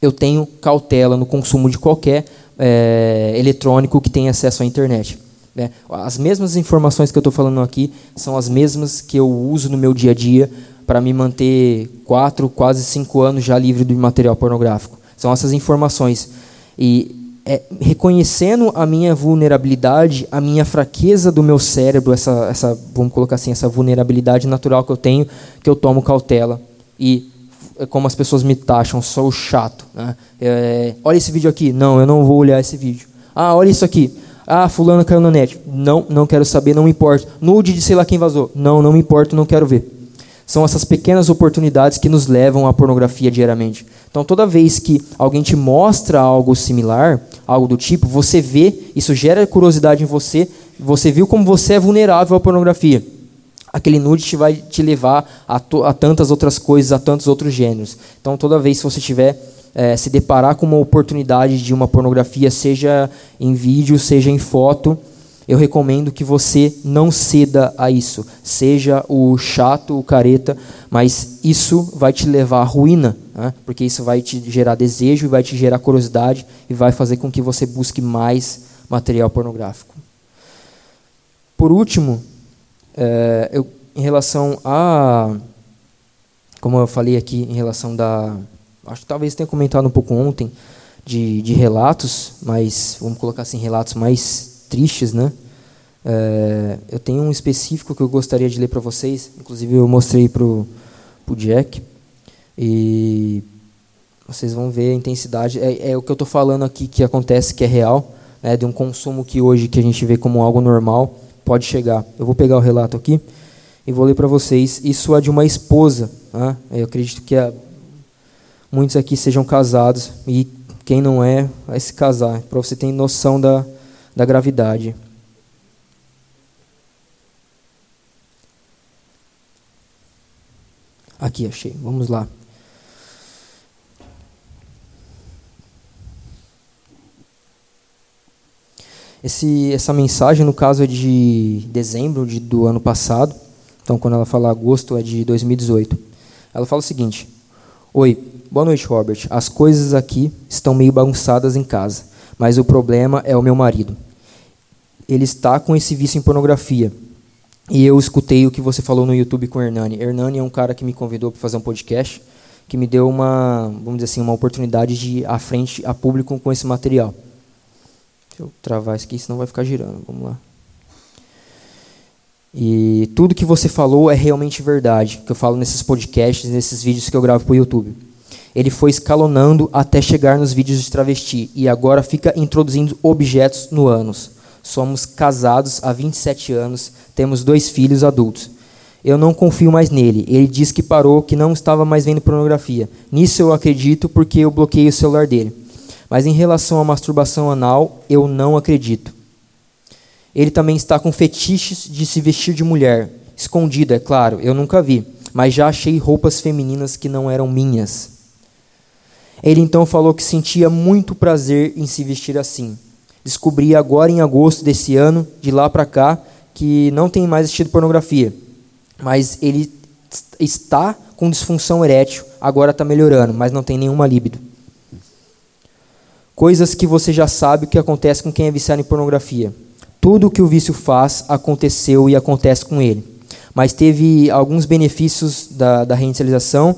eu tenho cautela no consumo de qualquer é, eletrônico que tem acesso à internet. Né? As mesmas informações que eu estou falando aqui são as mesmas que eu uso no meu dia a dia para me manter quatro, quase cinco anos já livre do material pornográfico. São essas informações. E é, reconhecendo a minha vulnerabilidade, a minha fraqueza do meu cérebro, essa, essa, vamos colocar assim, essa vulnerabilidade natural que eu tenho, que eu tomo cautela e é como as pessoas me taxam, sou chato. Né? É, olha esse vídeo aqui. Não, eu não vou olhar esse vídeo. Ah, olha isso aqui. Ah, fulano caiu na net. Não, não quero saber, não me importa. Nude de sei lá quem vazou. Não, não me importa, não quero ver. São essas pequenas oportunidades que nos levam à pornografia diariamente. Então, toda vez que alguém te mostra algo similar, algo do tipo, você vê, isso gera curiosidade em você, você viu como você é vulnerável à pornografia aquele nude te vai te levar a, a, tantas outras coisas, a tantos outros gêneros. Então, toda vez que você tiver é, se deparar com uma oportunidade de uma pornografia, seja em vídeo, seja em foto, eu recomendo que você não ceda a isso. Seja o chato, o careta, mas isso vai te levar à ruína, né? porque isso vai te gerar desejo, vai te gerar curiosidade e vai fazer com que você busque mais material pornográfico. Por último, é, eu, em relação a, como eu falei aqui, em relação da, acho que talvez tenha comentado um pouco ontem de, de relatos, mas vamos colocar assim relatos mais tristes, né? É, eu tenho um específico que eu gostaria de ler para vocês, inclusive eu mostrei para o Jack e vocês vão ver a intensidade. É, é o que eu estou falando aqui que acontece, que é real, né, de um consumo que hoje que a gente vê como algo normal pode chegar. Eu vou pegar o relato aqui e vou ler para vocês. Isso é de uma esposa. Né? Eu acredito que é, muitos aqui sejam casados e quem não é, vai se casar, para você ter noção da, da gravidade. Aqui, achei. Vamos lá. Esse, essa mensagem, no caso, é de dezembro de, do ano passado. Então, quando ela fala agosto, é de 2018. Ela fala o seguinte: Oi, boa noite, Robert. As coisas aqui estão meio bagunçadas em casa, mas o problema é o meu marido. Ele está com esse vício em pornografia. E eu escutei o que você falou no YouTube com o Hernani. Hernani é um cara que me convidou para fazer um podcast, que me deu uma, vamos dizer assim, uma oportunidade de ir à frente a público com esse material. Deixa eu travar isso aqui, senão vai ficar girando. Vamos lá. E tudo que você falou é realmente verdade, que eu falo nesses podcasts, nesses vídeos que eu gravo para o YouTube. Ele foi escalonando até chegar nos vídeos de travesti e agora fica introduzindo objetos no ânus. Somos casados há 27 anos, temos dois filhos adultos. Eu não confio mais nele. Ele diz que parou, que não estava mais vendo pornografia. Nisso eu acredito porque eu bloqueei o celular dele. Mas em relação à masturbação anal, eu não acredito. Ele também está com fetiches de se vestir de mulher. Escondido, é claro, eu nunca vi. Mas já achei roupas femininas que não eram minhas. Ele então falou que sentia muito prazer em se vestir assim. Descobri agora em agosto desse ano, de lá para cá, que não tem mais assistido pornografia mas ele está com disfunção erétil, agora está melhorando, mas não tem nenhuma libido. Coisas que você já sabe o que acontece com quem é viciado em pornografia. Tudo o que o vício faz aconteceu e acontece com ele. Mas teve alguns benefícios da, da reinicialização,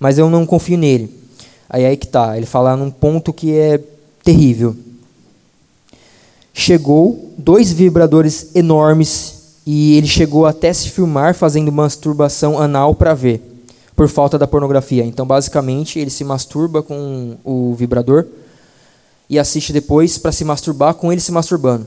mas eu não confio nele. Aí aí que está. Ele fala num ponto que é terrível. Chegou dois vibradores enormes e ele chegou até se filmar fazendo masturbação anal para ver, por falta da pornografia. Então, basicamente, ele se masturba com o vibrador e assiste depois para se masturbar com ele se masturbando.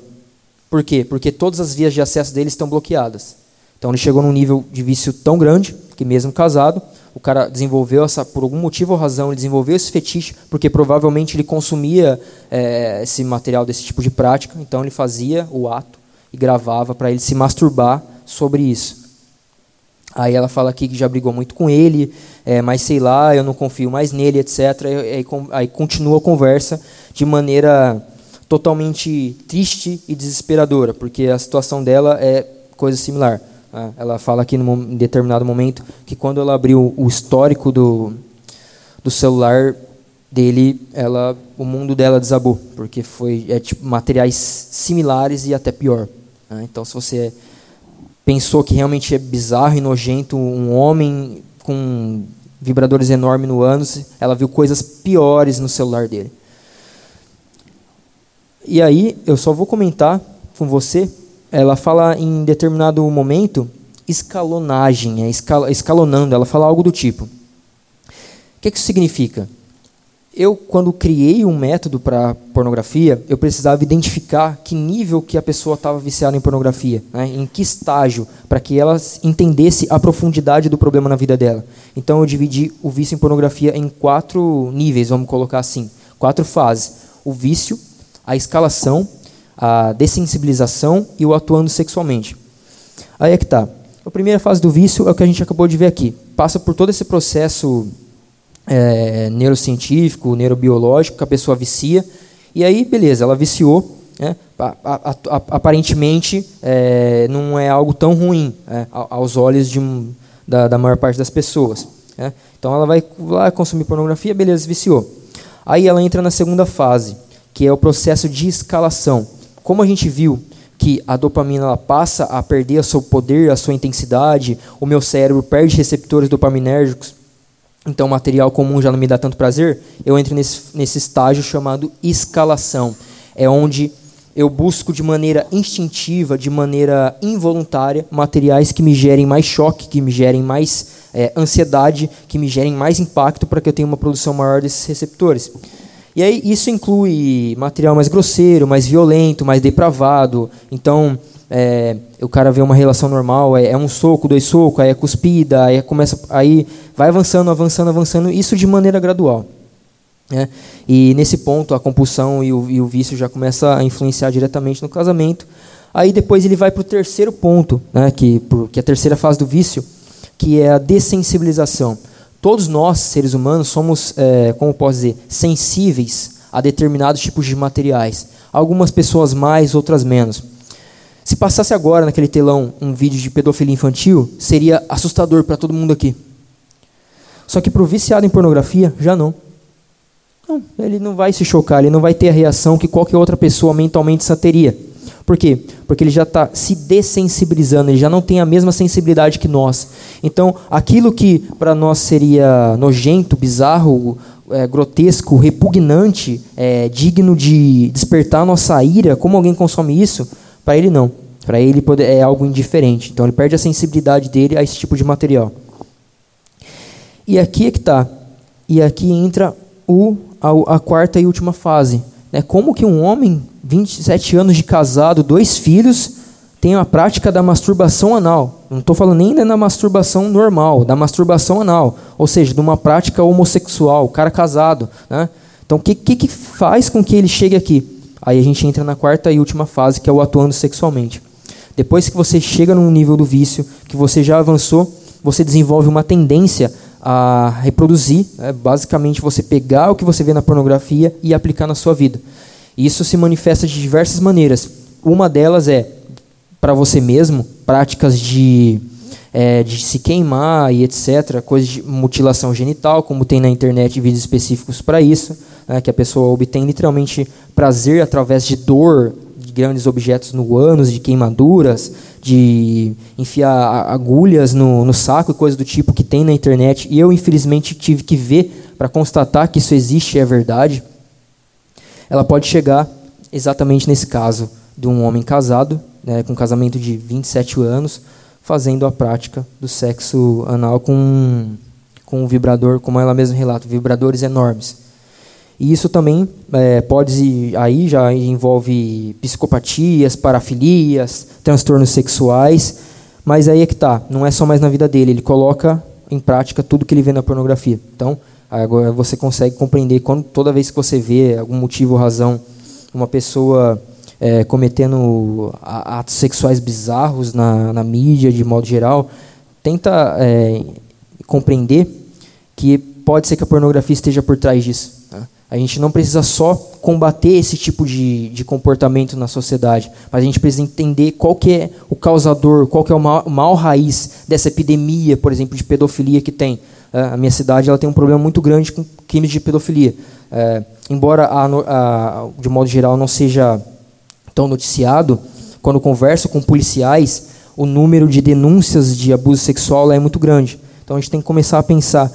Por quê? Porque todas as vias de acesso dele estão bloqueadas. Então, ele chegou num nível de vício tão grande que, mesmo casado, o cara desenvolveu essa, por algum motivo ou razão, ele desenvolveu esse fetiche, porque provavelmente ele consumia é, esse material desse tipo de prática, então ele fazia o ato e gravava para ele se masturbar sobre isso. Aí ela fala aqui que já brigou muito com ele, é, mas sei lá, eu não confio mais nele, etc. Aí, aí continua a conversa de maneira totalmente triste e desesperadora, porque a situação dela é coisa similar. Né? Ela fala aqui em determinado momento que quando ela abriu o histórico do, do celular dele, ela, o mundo dela desabou, porque foi é, tipo, materiais similares e até pior. Né? Então, se você pensou que realmente é bizarro e nojento um homem com vibradores enormes no ânus, ela viu coisas piores no celular dele. E aí, eu só vou comentar com você, ela fala em determinado momento escalonagem, é escalonando, ela fala algo do tipo. O que, que isso significa? eu, quando criei um método para pornografia, eu precisava identificar que nível que a pessoa estava viciada em pornografia, né? em que estágio, para que ela entendesse a profundidade do problema na vida dela. Então eu dividi o vício em pornografia em quatro níveis, vamos colocar assim, quatro fases: o vício, a escalação, a dessensibilização e o atuando sexualmente. Aí é que tá. A primeira fase do vício é o que a gente acabou de ver aqui. Passa por todo esse processo é, neurocientífico, neurobiológico, que a pessoa vicia. E aí, beleza, ela viciou. Né? Aparentemente, é, não é algo tão ruim é, aos olhos um, da, da, maior parte das pessoas. Né? Então, ela vai lá consumir pornografia, beleza, viciou. Aí ela entra na segunda fase, que é o processo de escalação. Como a gente viu que a dopamina ela passa a perder o seu poder, a sua intensidade, o meu cérebro perde receptores dopaminérgicos então o material comum já não me dá tanto prazer, eu entro nesse, nesse estágio chamado escalação. É onde eu busco de maneira instintiva, de maneira involuntária, materiais que me gerem mais choque, que me gerem mais é, ansiedade, que me gerem mais impacto para que eu tenha uma produção maior desses receptores. E aí isso inclui material mais grosseiro, mais violento, mais depravado. Então, é, o cara vê uma relação normal, é, é, um soco, dois socos, aí é cuspida, aí começa, aí vai avançando, avançando, avançando, isso de maneira gradual. Né? E nesse ponto a compulsão e o, e o vício já começa a influenciar diretamente no casamento. Aí depois ele vai para o terceiro ponto, né, que, que é a terceira fase do vício, que é a dessensibilização. Todos nós, seres humanos, somos, é, como posso dizer, sensíveis a determinados tipos de materiais. Algumas pessoas mais, outras menos. Se passasse agora naquele telão um vídeo de pedofilia infantil, seria assustador para todo mundo aqui. Só que para o viciado em pornografia, já não. Não, ele não vai se chocar, ele não vai ter a reação que qualquer outra pessoa mentalmente só teria. Por quê? Porque ele já está se dessensibilizando, ele já não tem a mesma sensibilidade que nós. Então, aquilo que para nós seria nojento, bizarro, é, grotesco, repugnante, é, digno de despertar nossa ira, como alguém consome isso, para ele não. Para ele é algo indiferente. Então ele perde a sensibilidade dele a esse tipo de material. E aqui é que está. E aqui entra o, a, a, quarta e última fase. Né? Como que um homem, 27 anos de casado, dois filhos, tem a prática da masturbação anal. Não estou falando nem da masturbação normal, da masturbação anal. Ou seja, de uma prática homossexual, o cara casado. Né? Então, o que, que, que faz com que ele chegue aqui? Aí a gente entra na quarta e última fase, que é o atuando sexualmente. Depois que você chega num nível do vício, que você já avançou, você desenvolve uma tendência a reproduzir, né? basicamente você pegar o que você vê na pornografia e aplicar na sua vida. Isso se manifesta de diversas maneiras. Uma delas é para você mesmo, práticas de, é, de se queimar e etc., coisas de mutilação genital, como tem na internet vídeos específicos para isso, né, que a pessoa obtém literalmente prazer através de dor, de grandes objetos no ânus, de queimaduras, de enfiar agulhas no, no saco e coisas do tipo que tem na internet. E eu, infelizmente, tive que ver para constatar que isso existe e é verdade. Ela pode chegar exatamente nesse caso de um homem casado né, com um casamento de 27 anos, fazendo a prática do sexo anal com, com um vibrador, como ela mesma relata, vibradores enormes. E isso também é, pode, aí já envolve psicopatias, parafilias, transtornos sexuais, mas aí é que tá, não é só mais na vida dele, ele coloca em prática tudo que ele vê na pornografia. Então, agora você consegue compreender quando toda vez que você vê algum motivo ou razão uma pessoa é, cometendo atos sexuais bizarros na, na mídia, de modo geral, tenta é, compreender que pode ser que a pornografia esteja por trás disso. Né? A gente não precisa só combater esse tipo de, de comportamento na sociedade, mas a gente precisa entender qual que é o causador, qual que é o mal, o mal raiz dessa epidemia, por exemplo, de pedofilia que tem. É, a minha cidade ela tem um problema muito grande com crimes de pedofilia. É, embora, a, a, de modo geral, não seja tão noticiado, quando converso com policiais, o número de denúncias de abuso sexual é muito grande. Então a gente tem que começar a pensar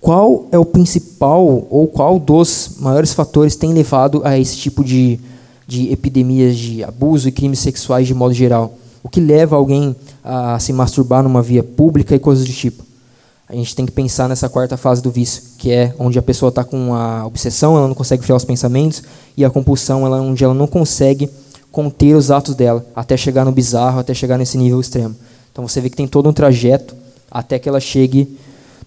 qual é o principal ou qual dos maiores fatores tem levado a esse tipo de, de epidemias de abuso e crimes sexuais de modo geral. O que leva alguém a se masturbar numa via pública e coisas do tipo. A gente tem que pensar nessa quarta fase do vício, que é onde a pessoa está com a obsessão, ela não consegue frear os pensamentos, e a compulsão, ela, onde ela não consegue conter os atos dela, até chegar no bizarro, até chegar nesse nível extremo. Então você vê que tem todo um trajeto até que ela chegue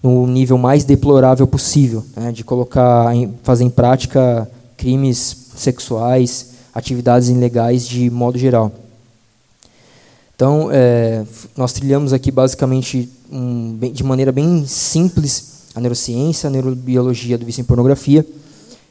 no nível mais deplorável possível, né, de colocar, fazer em prática crimes sexuais, atividades ilegais de modo geral. Então, é, nós trilhamos aqui basicamente um, de maneira bem simples a neurociência, a neurobiologia do vício em pornografia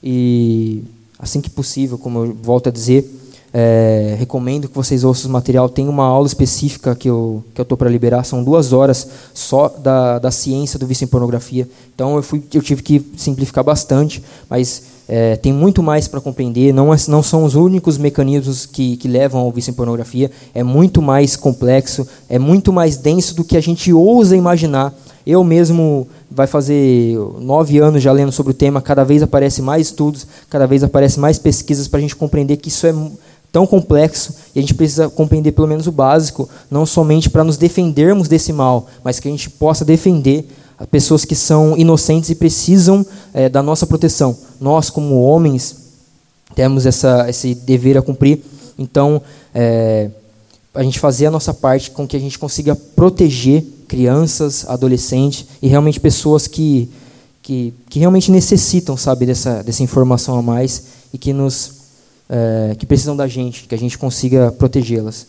e assim que possível, como eu volto a dizer, é, recomendo que vocês ouçam o material. Tem uma aula específica que eu que eu estou para liberar. São duas horas só da, da ciência do vício em pornografia. Então eu fui eu tive que simplificar bastante, mas é, tem muito mais para compreender. Não, é, não são os únicos mecanismos que, que levam ao vício em pornografia. É muito mais complexo, é muito mais denso do que a gente ousa imaginar. Eu mesmo vai fazer nove anos já lendo sobre o tema. Cada vez aparece mais estudos, cada vez aparece mais pesquisas para a gente compreender que isso é tão complexo e a gente precisa compreender pelo menos o básico, não somente para nos defendermos desse mal, mas que a gente possa defender pessoas que são inocentes e precisam é, da nossa proteção. Nós, como homens, temos essa, esse dever a cumprir. Então, é, a gente fazer a nossa parte com que a gente consiga proteger crianças, adolescentes e realmente pessoas que, que, que realmente necessitam, sabe, dessa, dessa informação a mais e que nos é, que precisam da gente, que a gente consiga protegê-las.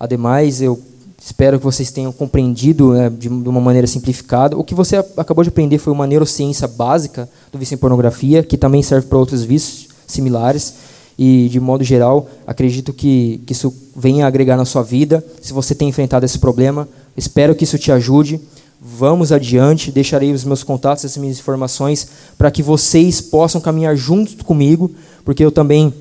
Ademais, eu Espero que vocês tenham compreendido né, de, de, uma maneira simplificada. O que você acabou de aprender foi uma neurociência básica do vício em pornografia, que também serve para outros vícios similares. E, de modo geral, acredito que, que isso venha agregar na sua vida. Se você tem enfrentado esse problema, espero que isso te ajude. Vamos adiante. Deixarei os meus contatos, as minhas informações, para que vocês possam caminhar junto comigo, porque eu também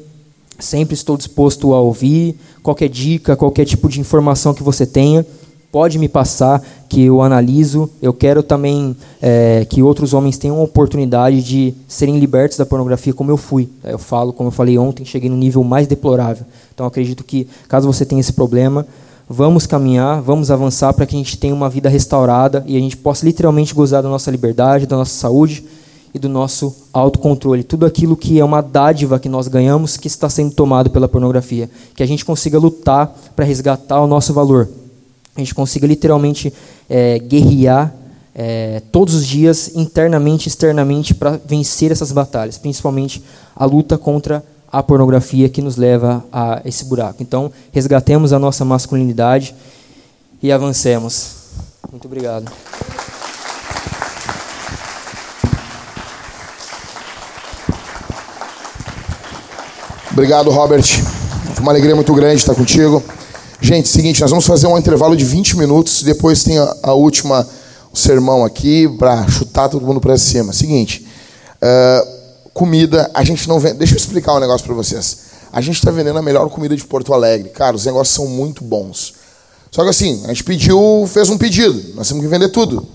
Sempre estou disposto a ouvir qualquer dica, qualquer tipo de informação que você tenha. Pode me passar, que eu analiso. Eu quero também é, que outros homens tenham a oportunidade de serem libertos da pornografia, como eu fui. Eu falo, como eu falei ontem, cheguei no nível mais deplorável. Então, acredito que, caso você tenha esse problema, vamos caminhar, vamos avançar para que a gente tenha uma vida restaurada e a gente possa literalmente gozar da nossa liberdade, da nossa saúde e do nosso autocontrole. Tudo aquilo que é uma dádiva que nós ganhamos que está sendo tomado pela pornografia. Que a gente consiga lutar para resgatar o nosso valor. A gente consiga literalmente é, guerrear é, todos os dias, internamente e externamente, para vencer essas batalhas. Principalmente a luta contra a pornografia que nos leva a esse buraco. Então, resgatemos a nossa masculinidade e avancemos. Muito obrigado. Obrigado, Robert. Foi uma alegria muito grande estar contigo. Gente, seguinte, nós vamos fazer um intervalo de 20 minutos, depois tem a, a última o sermão aqui para chutar todo mundo para cima. Seguinte, uh, comida, a gente não vende. Deixa eu explicar um negócio para vocês. A gente está vendendo a melhor comida de Porto Alegre. Cara, os negócios são muito bons. Só que assim, a gente pediu, fez um pedido. Nós temos que vender tudo.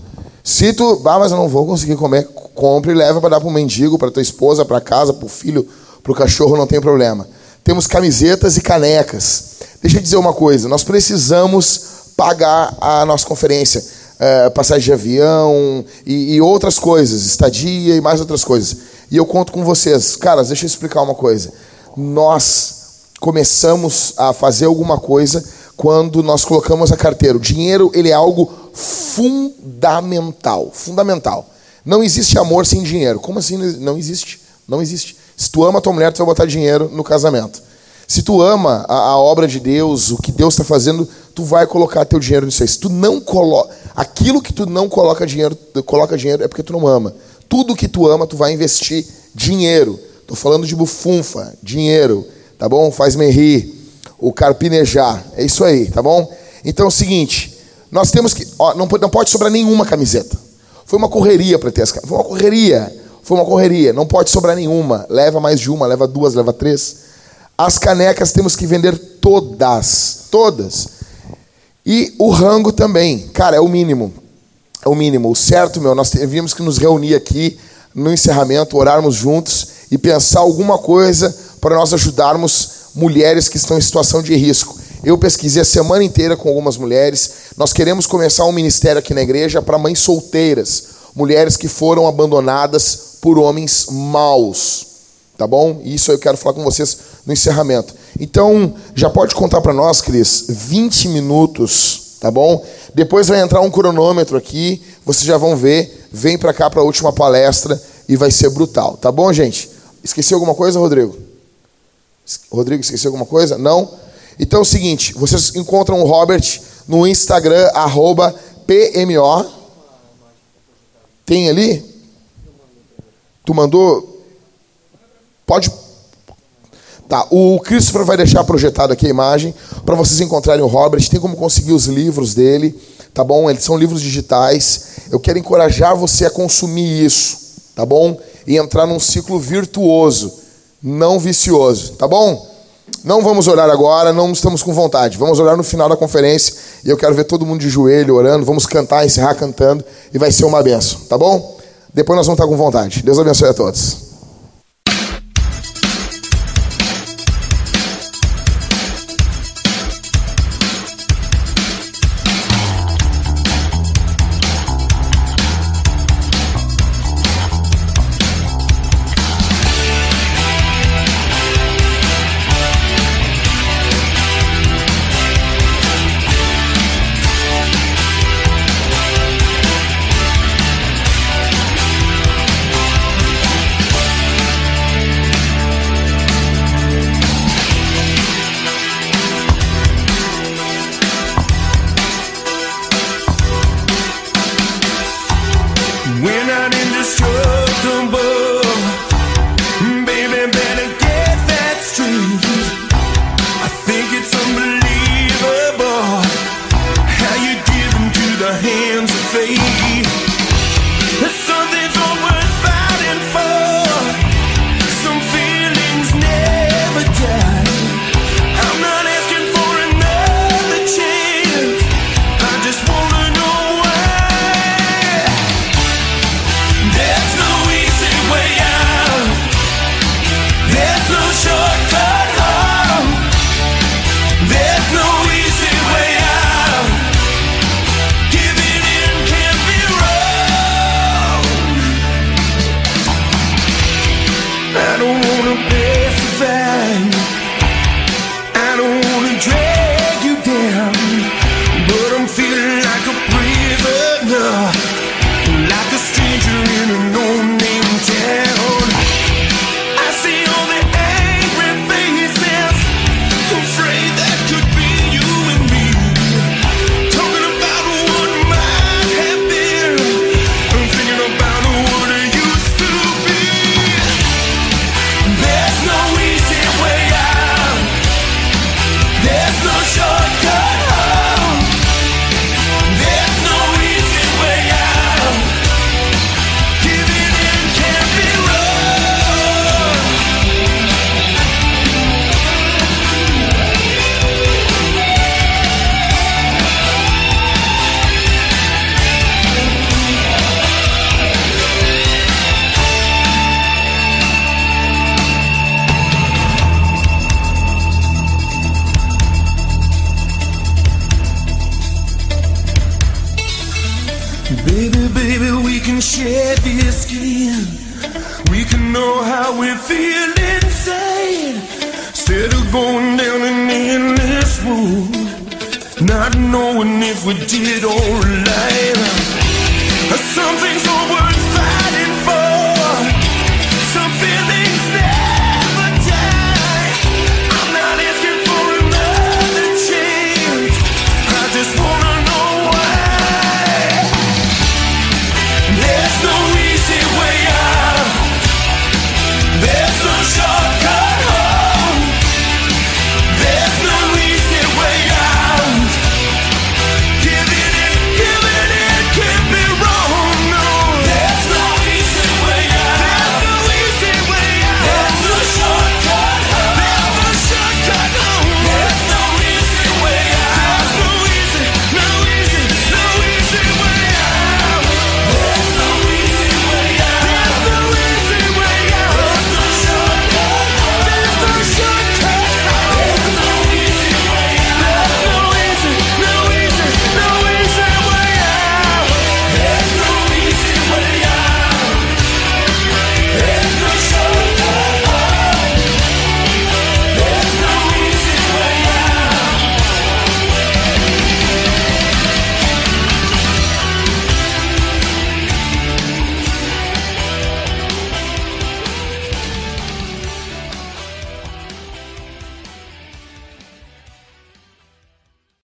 Se tu, ah, mas eu não vou conseguir comer, compre e leva para dar para o mendigo, para tua esposa, para casa, para o filho, para o cachorro, não tem problema. Temos camisetas e canecas. Deixa eu dizer uma coisa: nós precisamos pagar a nossa conferência, é, passagem de avião e, e outras coisas, estadia e mais outras coisas. E eu conto com vocês. Caras, deixa eu explicar uma coisa. Nós começamos a fazer alguma coisa quando nós colocamos a carteira. O dinheiro ele é algo fundamental, fundamental. Não existe amor sem dinheiro. Como assim não existe? Não existe. Se tu ama a tua mulher, tu vai botar dinheiro no casamento. Se tu ama a, a obra de Deus, o que Deus está fazendo, tu vai colocar teu dinheiro nisso aí. Se tu não coloca, aquilo que tu não coloca dinheiro, coloca dinheiro é porque tu não ama. Tudo que tu ama, tu vai investir dinheiro. Tô falando de bufunfa, dinheiro, tá bom? Faz-me rir, o carpinejar, é isso aí, tá bom? Então é o seguinte, nós temos que, ó, não, não pode sobrar nenhuma camiseta. Foi uma correria para ter as foi uma correria. Foi uma correria, não pode sobrar nenhuma. Leva mais de uma, leva duas, leva três. As canecas temos que vender todas, todas. E o rango também, cara, é o mínimo. É o mínimo. O certo, meu, nós teríamos que nos reunir aqui no encerramento, orarmos juntos e pensar alguma coisa para nós ajudarmos mulheres que estão em situação de risco. Eu pesquisei a semana inteira com algumas mulheres. Nós queremos começar um ministério aqui na igreja para mães solteiras, mulheres que foram abandonadas por homens maus. Tá bom? Isso eu quero falar com vocês no encerramento. Então, já pode contar para nós, Cris, 20 minutos, tá bom? Depois vai entrar um cronômetro aqui, vocês já vão ver. Vem para cá para a última palestra e vai ser brutal, tá bom, gente? Esqueci alguma coisa, Rodrigo? Rodrigo, esqueceu alguma coisa? Não? Então é o seguinte, vocês encontram o Robert no Instagram, arroba PMO. Tem ali? Tu mandou? Pode. Tá, o Christopher vai deixar projetado aqui a imagem para vocês encontrarem o Robert. Tem como conseguir os livros dele, tá bom? Eles são livros digitais. Eu quero encorajar você a consumir isso, tá bom? E entrar num ciclo virtuoso, não vicioso, tá bom? Não vamos orar agora, não estamos com vontade. Vamos orar no final da conferência e eu quero ver todo mundo de joelho orando. Vamos cantar, encerrar cantando e vai ser uma benção, tá bom? Depois nós vamos estar com vontade. Deus abençoe a todos.